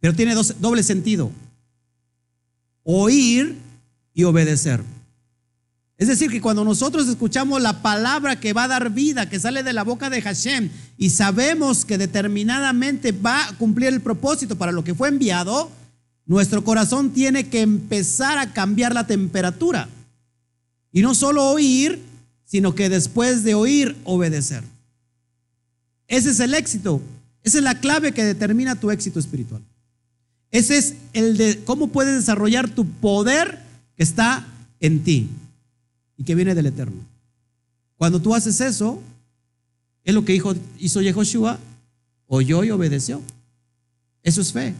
Speaker 1: Pero tiene doble sentido. Oír y obedecer. Es decir, que cuando nosotros escuchamos la palabra que va a dar vida, que sale de la boca de Hashem, y sabemos que determinadamente va a cumplir el propósito para lo que fue enviado, nuestro corazón tiene que empezar a cambiar la temperatura. Y no solo oír, sino que después de oír, obedecer. Ese es el éxito. Esa es la clave que determina tu éxito espiritual. Ese es el de cómo puedes desarrollar tu poder que está en ti y que viene del Eterno. Cuando tú haces eso, es lo que hizo, hizo Yehoshua, oyó y obedeció. Eso es fe.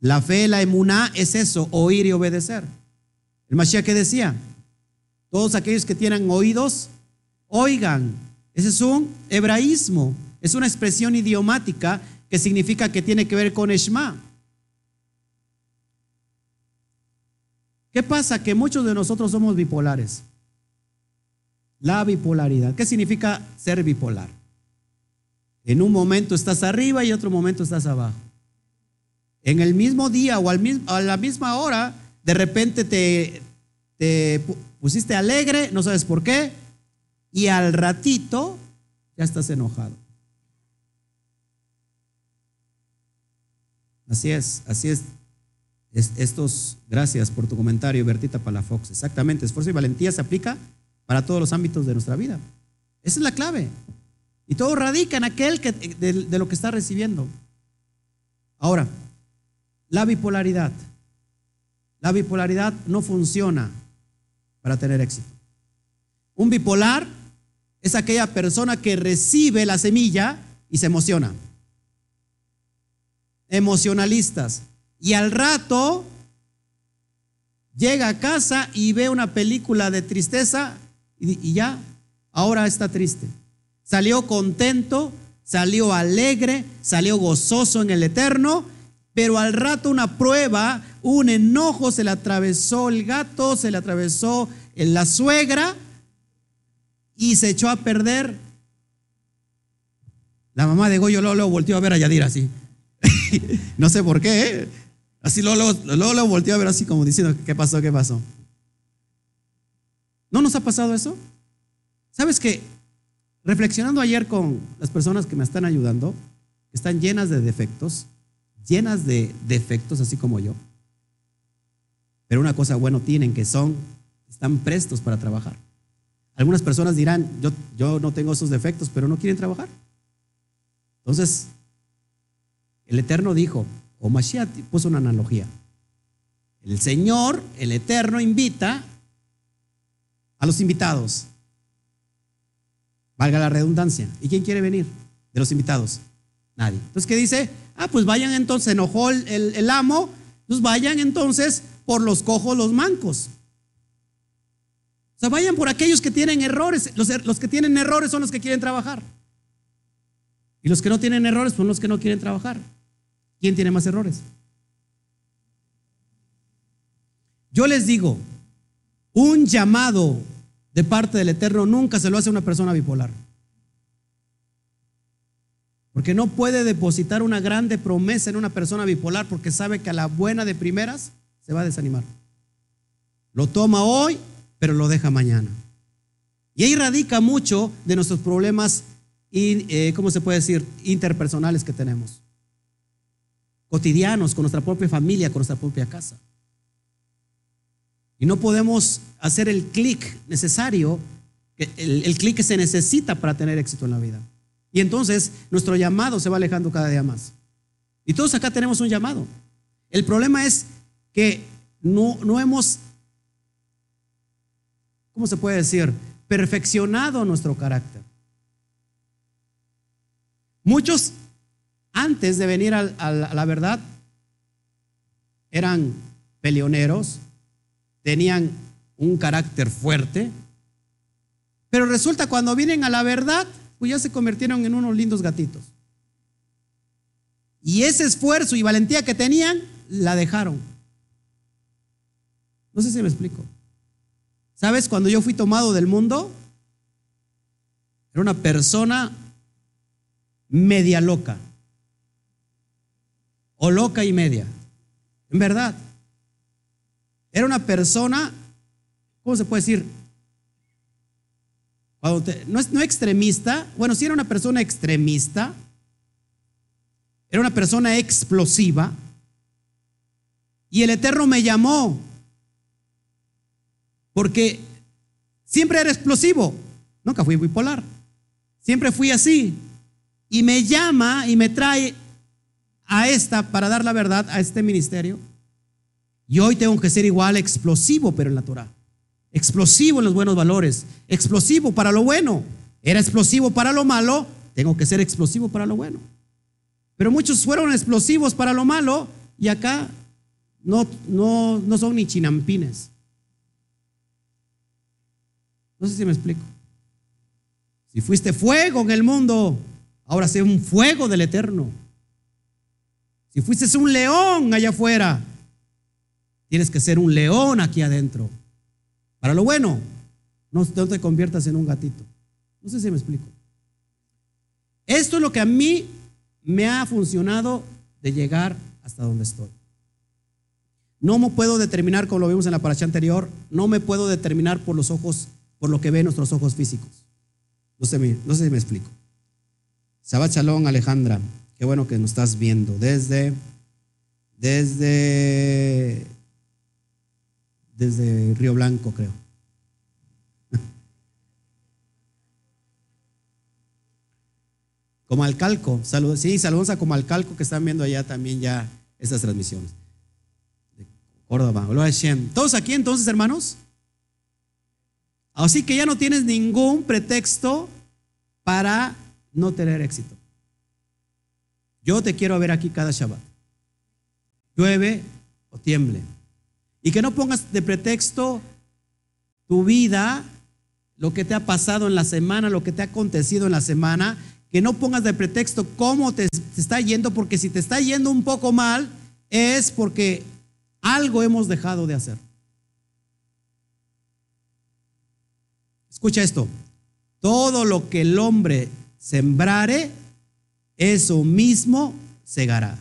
Speaker 1: La fe, la emuná es eso, oír y obedecer. El Mashiach que decía, todos aquellos que tienen oídos, oigan. Ese es un hebraísmo, es una expresión idiomática que significa que tiene que ver con Eshma. ¿Qué pasa? Que muchos de nosotros somos bipolares. La bipolaridad. ¿Qué significa ser bipolar? En un momento estás arriba y otro momento estás abajo en el mismo día o al mismo, a la misma hora, de repente te, te pusiste alegre, no sabes por qué, y al ratito ya estás enojado. Así es, así es. estos, gracias por tu comentario, Bertita Palafox. Exactamente, esfuerzo y valentía se aplica para todos los ámbitos de nuestra vida. Esa es la clave. Y todo radica en aquel que, de lo que está recibiendo. Ahora, la bipolaridad. La bipolaridad no funciona para tener éxito. Un bipolar es aquella persona que recibe la semilla y se emociona. Emocionalistas. Y al rato llega a casa y ve una película de tristeza y, y ya, ahora está triste. Salió contento, salió alegre, salió gozoso en el eterno pero al rato una prueba, un enojo, se le atravesó el gato, se le atravesó la suegra y se echó a perder. La mamá de Goyo Lolo volteó a ver a Yadir así. no sé por qué, ¿eh? Así Lolo, Lolo volteó a ver así como diciendo, ¿qué pasó? ¿Qué pasó? ¿No nos ha pasado eso? ¿Sabes que Reflexionando ayer con las personas que me están ayudando, que están llenas de defectos, llenas de defectos, así como yo. Pero una cosa buena tienen que son, están prestos para trabajar. Algunas personas dirán, yo, yo no tengo esos defectos, pero no quieren trabajar. Entonces, el Eterno dijo, o Mashiach puso una analogía. El Señor, el Eterno, invita a los invitados. Valga la redundancia. ¿Y quién quiere venir de los invitados? Nadie. Entonces, ¿qué dice? Ah, pues vayan entonces, enojó el, amo, pues vayan entonces por los cojos, los mancos. O sea, vayan por aquellos que tienen errores. Los, los, que tienen errores son los que quieren trabajar. Y los que no tienen errores son los que no quieren trabajar. ¿Quién tiene más errores? Yo les digo, un llamado de parte del Eterno nunca se lo hace una persona bipolar. Porque no puede depositar una grande promesa en una persona bipolar porque sabe que a la buena de primeras se va a desanimar. Lo toma hoy, pero lo deja mañana. Y ahí radica mucho de nuestros problemas, eh, ¿cómo se puede decir?, interpersonales que tenemos. Cotidianos, con nuestra propia familia, con nuestra propia casa. Y no podemos hacer el clic necesario, el clic que se necesita para tener éxito en la vida. Y entonces nuestro llamado se va alejando cada día más. Y todos acá tenemos un llamado. El problema es que no, no hemos, ¿cómo se puede decir? Perfeccionado nuestro carácter. Muchos, antes de venir a, a la verdad, eran peleoneros, tenían un carácter fuerte, pero resulta cuando vienen a la verdad, pues ya se convirtieron en unos lindos gatitos. Y ese esfuerzo y valentía que tenían, la dejaron. No sé si me explico. ¿Sabes? Cuando yo fui tomado del mundo, era una persona media loca. O loca y media. En verdad. Era una persona, ¿cómo se puede decir? No, es, no extremista, bueno, si era una persona extremista, era una persona explosiva, y el Eterno me llamó, porque siempre era explosivo, nunca fui bipolar, siempre fui así, y me llama y me trae a esta para dar la verdad a este ministerio. Y hoy tengo que ser igual explosivo, pero en la Torah explosivo en los buenos valores, explosivo para lo bueno. Era explosivo para lo malo, tengo que ser explosivo para lo bueno. Pero muchos fueron explosivos para lo malo y acá no, no, no son ni chinampines. No sé si me explico. Si fuiste fuego en el mundo, ahora sé un fuego del eterno. Si fuiste un león allá afuera, tienes que ser un león aquí adentro. Para lo bueno, no, te conviertas en un gatito. No sé si me explico. Esto es lo que a mí me ha funcionado de llegar hasta donde estoy. No me puedo determinar, como lo vimos en la paracha anterior, no me puedo determinar por los ojos, por lo que ven nuestros ojos físicos. No sé, no sé si me explico. Shabbat Shalom, Alejandra. Qué bueno que nos estás viendo. Desde, desde desde Río Blanco, creo. Como Alcalco, saludos, sí, saludos a Como Alcalco que están viendo allá también ya estas transmisiones. De Córdoba, Todos aquí entonces, hermanos. Así que ya no tienes ningún pretexto para no tener éxito. Yo te quiero ver aquí cada Shabbat. Llueve o tiemble. Y que no pongas de pretexto tu vida, lo que te ha pasado en la semana, lo que te ha acontecido en la semana, que no pongas de pretexto cómo te, está yendo, porque si te está yendo un poco mal, es porque algo hemos dejado de hacer. Escucha esto, todo lo que el hombre sembrare, eso mismo segará.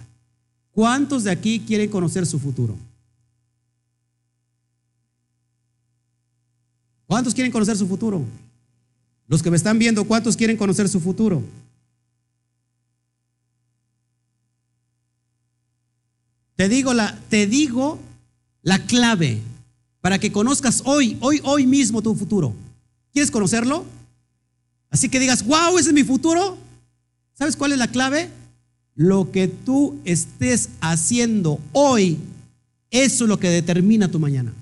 Speaker 1: ¿Cuántos de aquí quieren conocer su futuro? ¿Cuántos quieren conocer su futuro? Los que me están viendo, ¿cuántos quieren conocer su futuro? Te digo la, te digo la clave para que conozcas hoy, hoy, hoy mismo tu futuro. ¿Quieres conocerlo? Así que digas, wow, ese es mi futuro. ¿Sabes cuál es la clave? Lo que tú estés haciendo hoy, eso es lo que determina tu mañana.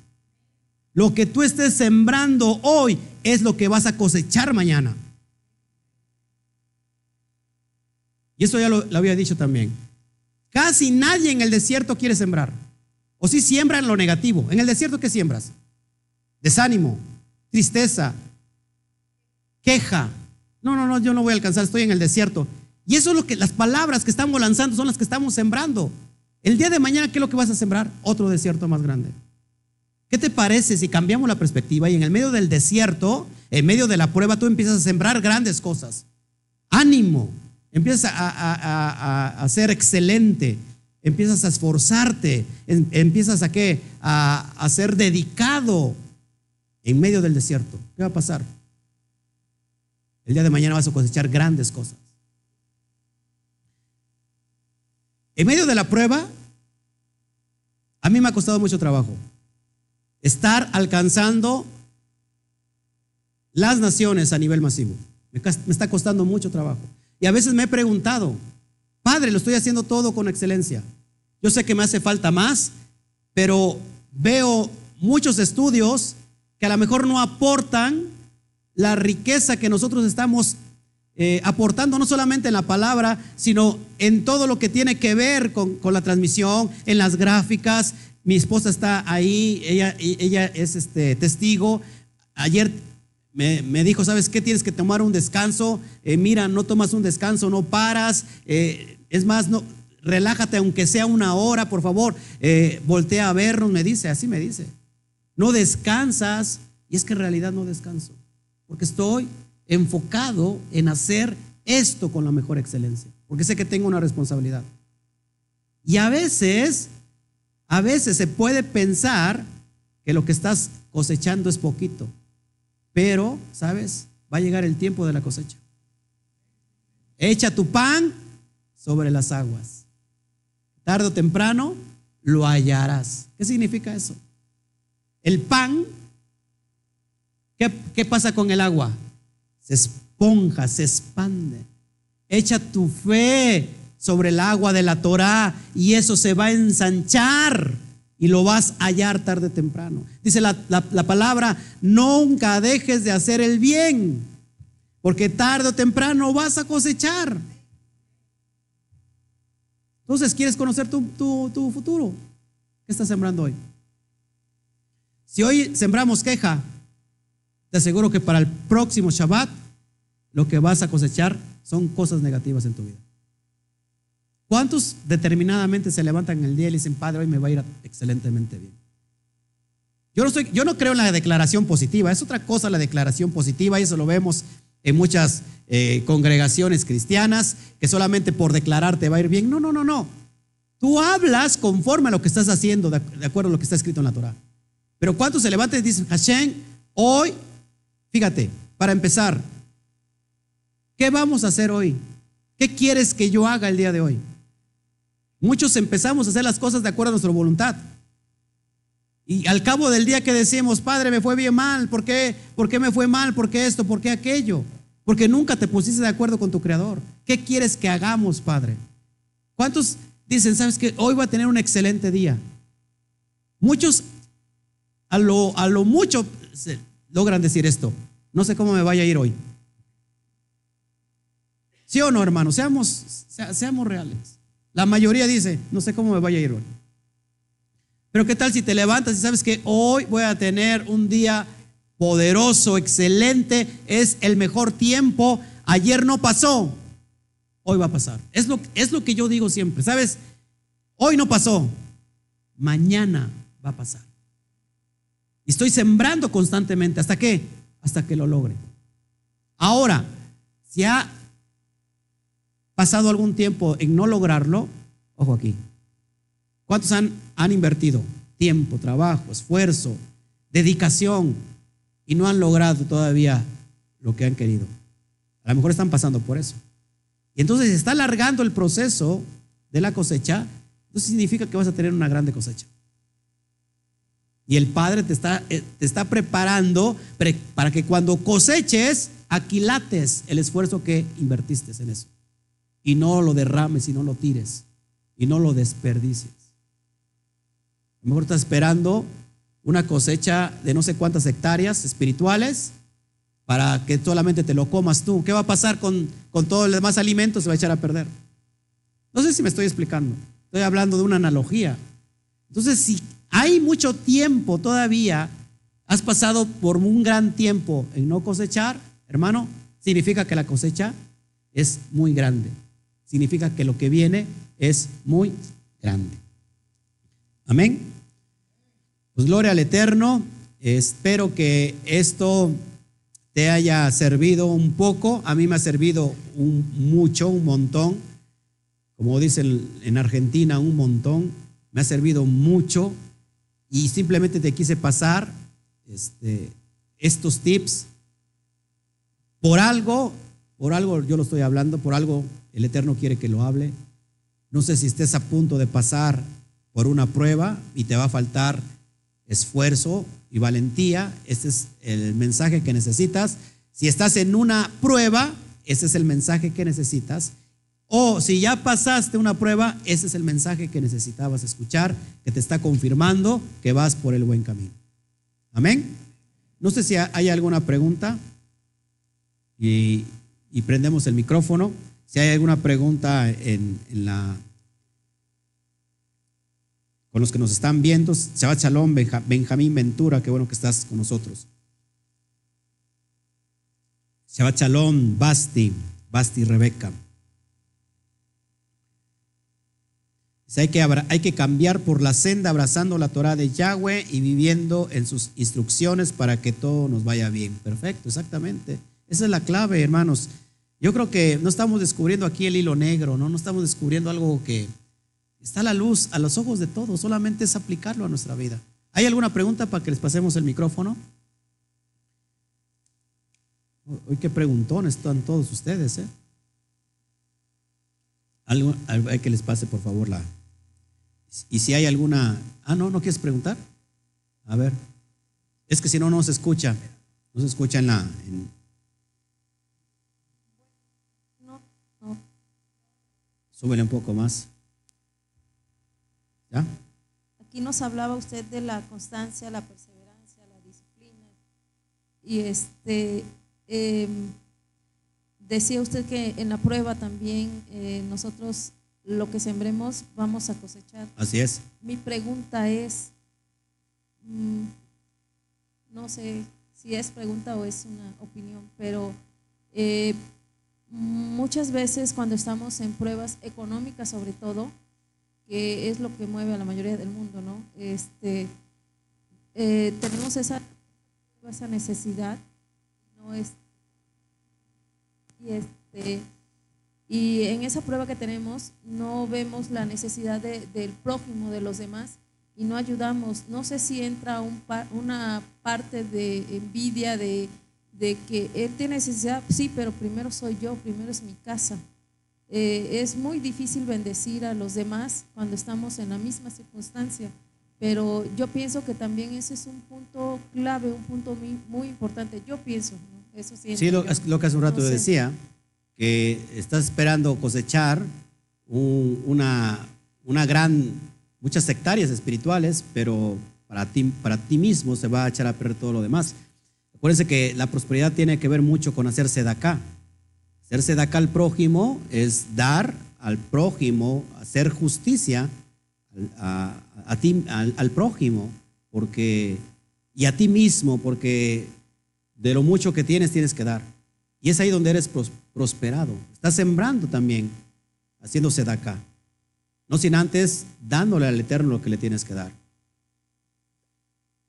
Speaker 1: Lo que tú estés sembrando hoy es lo que vas a cosechar mañana. Y eso ya lo, había dicho también. Casi nadie en el desierto quiere sembrar. O si siembran lo negativo. En el desierto, ¿qué siembras? Desánimo, tristeza, queja. No, no, no, yo no voy a alcanzar, estoy en el desierto. Y eso es lo que las palabras que estamos lanzando son las que estamos sembrando. El día de mañana, ¿qué es lo que vas a sembrar? Otro desierto más grande. ¿Qué te parece si cambiamos la perspectiva y en el medio del desierto, en medio de la prueba, tú empiezas a sembrar grandes cosas? Ánimo, empiezas a, a ser excelente, empiezas a esforzarte, em, empiezas a qué? A, a ser dedicado en medio del desierto. ¿Qué va a pasar? El día de mañana vas a cosechar grandes cosas. En medio de la prueba, a mí me ha costado mucho trabajo estar alcanzando las naciones a nivel masivo. Me está costando mucho trabajo. Y a veces me he preguntado, Padre, lo estoy haciendo todo con excelencia. Yo sé que me hace falta más, pero veo muchos estudios que a lo mejor no aportan la riqueza que nosotros estamos eh, aportando, no solamente en la palabra, sino en todo lo que tiene que ver con, la transmisión, en las gráficas. Mi esposa está ahí, ella, ella es este, testigo. Ayer me, dijo, ¿sabes qué? Tienes que tomar un descanso. Eh, mira, no tomas un descanso, no paras. Eh, es más, no, relájate aunque sea una hora, por favor. voltea a vernos, me dice, así me dice. No descansas. Y es que en realidad no descanso porque estoy enfocado en hacer esto con la mejor excelencia, porque sé que tengo una responsabilidad. Y a veces, a veces se puede pensar que lo que estás cosechando es poquito, pero, ¿sabes? Va a llegar el tiempo de la cosecha. Echa tu pan sobre las aguas. Tarde o temprano lo hallarás. ¿Qué significa eso? El pan ¿Qué, pasa con el agua? Se esponja, se expande. Echa tu fe sobre el agua de la Torah y eso se va a ensanchar y lo vas a hallar tarde o temprano. Dice la, la, palabra, nunca dejes de hacer el bien, porque tarde o temprano vas a cosechar. Entonces, ¿quieres conocer tu, tu, tu futuro? ¿Qué estás sembrando hoy? Si hoy sembramos queja, te aseguro que para el próximo Shabbat lo que vas a cosechar son cosas negativas en tu vida. ¿Cuántos determinadamente se levantan el día y dicen, Padre, hoy me va a ir excelentemente bien? Yo no, yo no creo en la declaración positiva, es otra cosa la declaración positiva y eso lo vemos en muchas eh, congregaciones cristianas, que solamente por declarar te va a ir bien. No, no, no, no. Tú hablas conforme a lo que estás haciendo, de, acuerdo a lo que está escrito en la Torah. Pero ¿cuántos se levantan y dicen, Hashem, hoy Fíjate, para empezar, ¿qué vamos a hacer hoy? ¿Qué quieres que yo haga el día de hoy? Muchos empezamos a hacer las cosas de acuerdo a nuestra voluntad. Y al cabo del día que decimos, Padre, me fue bien mal, ¿por qué? ¿Por qué me fue mal? ¿Por qué esto? ¿Por qué aquello? Porque nunca te pusiste de acuerdo con tu Creador. ¿Qué quieres que hagamos, Padre? ¿Cuántos dicen, sabes que hoy va a tener un excelente día? Muchos a lo, a lo mucho logran decir esto. No sé cómo me vaya a ir hoy. ¿Sí o no, hermano? Seamos, seamos reales. La mayoría dice, no sé cómo me vaya a ir hoy. Pero ¿qué tal si te levantas y sabes que hoy voy a tener un día poderoso, excelente, es el mejor tiempo, ayer no pasó, hoy va a pasar. Es lo, es lo que yo digo siempre, ¿sabes? Hoy no pasó, mañana va a pasar. Y estoy sembrando constantemente. ¿Hasta qué? Hasta que lo logre. Ahora, si ha pasado algún tiempo en no lograrlo, ojo aquí. ¿Cuántos han, han invertido tiempo, trabajo, esfuerzo, dedicación y no han logrado todavía lo que han querido? A lo mejor están pasando por eso. Y entonces está alargando el proceso de la cosecha, eso significa que vas a tener una grande cosecha. Y el Padre te está, eh, te está preparando para que cuando coseches, aquilates el esfuerzo que invertiste en eso. Y no lo derrames y no lo tires. Y no lo desperdicies. A lo mejor estás esperando una cosecha de no sé cuántas hectáreas espirituales para que solamente te lo comas tú. ¿Qué va a pasar con, con todo el demás alimento? Se va a echar a perder. No sé si me estoy explicando. Estoy hablando de una analogía. Entonces, si hay mucho tiempo todavía, has pasado por un gran tiempo en no cosechar, hermano, significa que la cosecha es muy grande. Significa que lo que viene es muy grande. Amén. Pues gloria al Eterno. Espero que esto te haya servido un poco. A mí me ha servido mucho, un montón. Como dicen en Argentina, un montón. Me ha servido mucho y simplemente te quise pasar este, estos tips. Por algo, por algo yo lo estoy hablando, por algo el Eterno quiere que lo hable. No sé si estés a punto de pasar por una prueba y te va a faltar esfuerzo y valentía. Este es el mensaje que necesitas. Si estás en una prueba, ese es el mensaje que necesitas. O si ya pasaste una prueba, ese es el mensaje que necesitabas escuchar, que te está confirmando que vas por el buen camino. Amén. No sé si hay alguna pregunta y, prendemos el micrófono. Si hay alguna pregunta en, la con los que nos están viendo, Shabbat Shalom, Benjamín Ventura, qué bueno que estás con nosotros. Shabbat Shalom, Basti, Basti Rebeca. Hay que, hay que cambiar por la senda abrazando la Torah de Yahweh y viviendo en sus instrucciones para que todo nos vaya bien. Perfecto, exactamente. Esa es la clave, hermanos. Yo creo que no estamos descubriendo aquí el hilo negro, ¿no? No estamos descubriendo algo que está a la luz, a los ojos de todos. Solamente es aplicarlo a nuestra vida. ¿Hay alguna pregunta para que les pasemos el micrófono? Hoy qué preguntones están todos ustedes, ¿eh? Hay que les pase por favor la, y si hay alguna... Ah, no, ¿no quieres preguntar? A ver. Es que si no, no se escucha. No se escucha en la no. Súbele un poco más. ¿Ya?
Speaker 2: Aquí nos hablaba usted de la constancia, la perseverancia, la disciplina. Y este... Em, decía usted que en la prueba también eh, nosotros lo que sembremos vamos a cosechar.
Speaker 1: Así es.
Speaker 2: Mi pregunta es, mm, no sé si es pregunta o es una opinión, pero eh, muchas veces cuando estamos en pruebas económicas sobre todo, que es lo que mueve a la mayoría del mundo, ¿no? Este, eh, tenemos esa, esa necesidad, no es, y este, y en esa prueba que tenemos no vemos la necesidad del prójimo, de los demás, y no ayudamos. No sé si entra un, una parte de envidia, de, que él tiene necesidad, sí, pero primero soy yo, primero es mi casa. Eh, es muy difícil bendecir a los demás cuando estamos en la misma circunstancia, pero yo pienso que también ese es un punto clave, un punto muy, importante. Yo pienso, eso
Speaker 1: sí. Sí, lo, que hace un rato decía que estás esperando cosechar una, una gran, muchas hectáreas espirituales, pero para ti, para ti mismo se va a echar a perder todo lo demás. Acuérdense que la prosperidad tiene que ver mucho con hacerse de acá. Hacerse de acá al prójimo es dar al prójimo, hacer justicia al, prójimo, porque, y a ti mismo, porque de lo mucho que tienes tienes que dar. Y es ahí donde eres prosperado. Estás sembrando también, haciéndose de acá. No sin antes dándole al Eterno lo que le tienes que dar.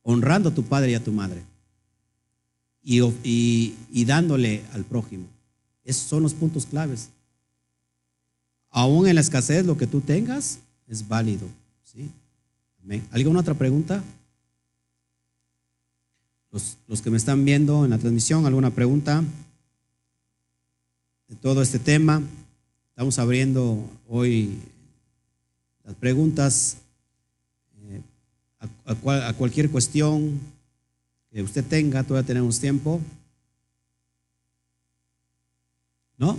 Speaker 1: Honrando a tu padre y a tu madre. Y, dándole al prójimo. Esos son los puntos claves. Aún en la escasez, lo que tú tengas es válido. ¿sí? ¿Alguna otra pregunta? Los, los que me están viendo en la transmisión, ¿alguna pregunta? de todo este tema. Estamos abriendo hoy las preguntas. Eh, a cualquier cuestión que usted tenga, todavía tenemos tiempo. ¿No?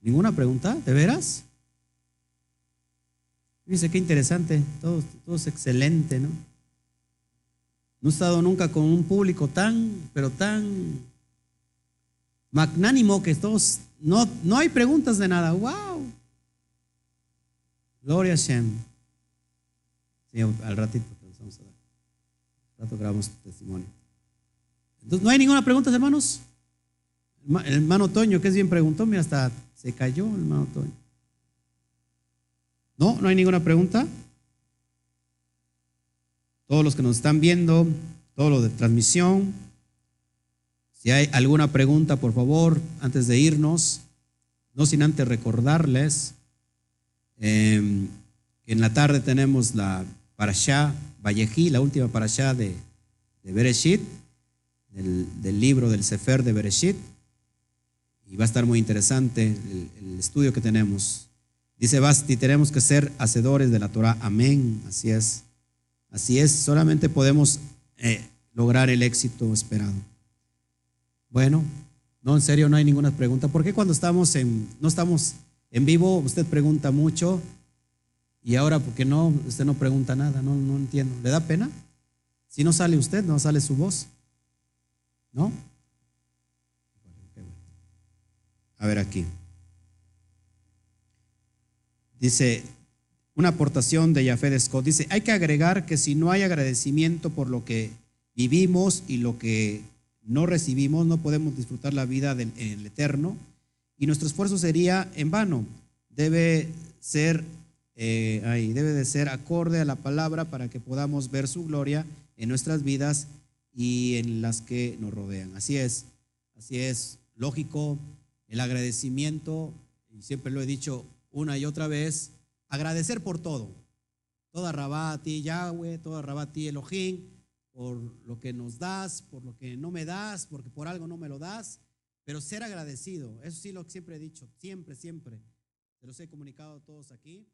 Speaker 1: ¿Ninguna pregunta? ¿De veras? Dice, qué interesante, todo, todo es excelente, ¿no? No he estado nunca con un público tan, pero tan magnánimo que todos, no, no hay preguntas de nada. ¡Wow! Gloria a Shem. Sí, al ratito vamos a dar. Al rato grabamos tu testimonio. Entonces, ¿no hay ninguna pregunta, hermanos? El hermano Toño, que es bien preguntó, mira, hasta se cayó el hermano Toño. ¿No? ¿No hay ninguna pregunta? Todos los que nos están viendo, todos los de transmisión, si hay alguna pregunta, por favor, antes de irnos, no sin antes recordarles em, que en la tarde tenemos la parashá Vallejí, la última parashá de, de Bereshit, del, libro del Sefer de Bereshit, y va a estar muy interesante el, el estudio que tenemos. Dice Basti, tenemos que ser hacedores de la Torah. Amén. Así es. Así es. Solamente podemos eh, lograr el éxito esperado. Bueno, no, en serio, no hay ninguna pregunta. ¿Por qué cuando estamos en, no estamos en vivo, usted pregunta mucho y ahora, ¿por qué no? Usted no pregunta nada, no, no entiendo. ¿Le da pena? Si no sale usted, no sale su voz. ¿No? A ver aquí. Dice, una aportación de Yafé de Scott, dice, hay que agregar que si no hay agradecimiento por lo que vivimos y lo que no recibimos, no podemos disfrutar la vida en el eterno y nuestro esfuerzo sería en vano. Debe ser, eh, ahí, debe de ser acorde a la palabra para que podamos ver su gloria en nuestras vidas y en las que nos rodean. Así es, así es, lógico, el agradecimiento, y siempre lo he dicho, una y otra vez, agradecer por todo. Toda Rabati, Yahweh, toda Rabati, Elohim, por lo que nos das, por lo que no me das, porque por algo no me lo das, pero ser agradecido. Eso sí lo que siempre he dicho, siempre, siempre. Se los he comunicado a todos aquí.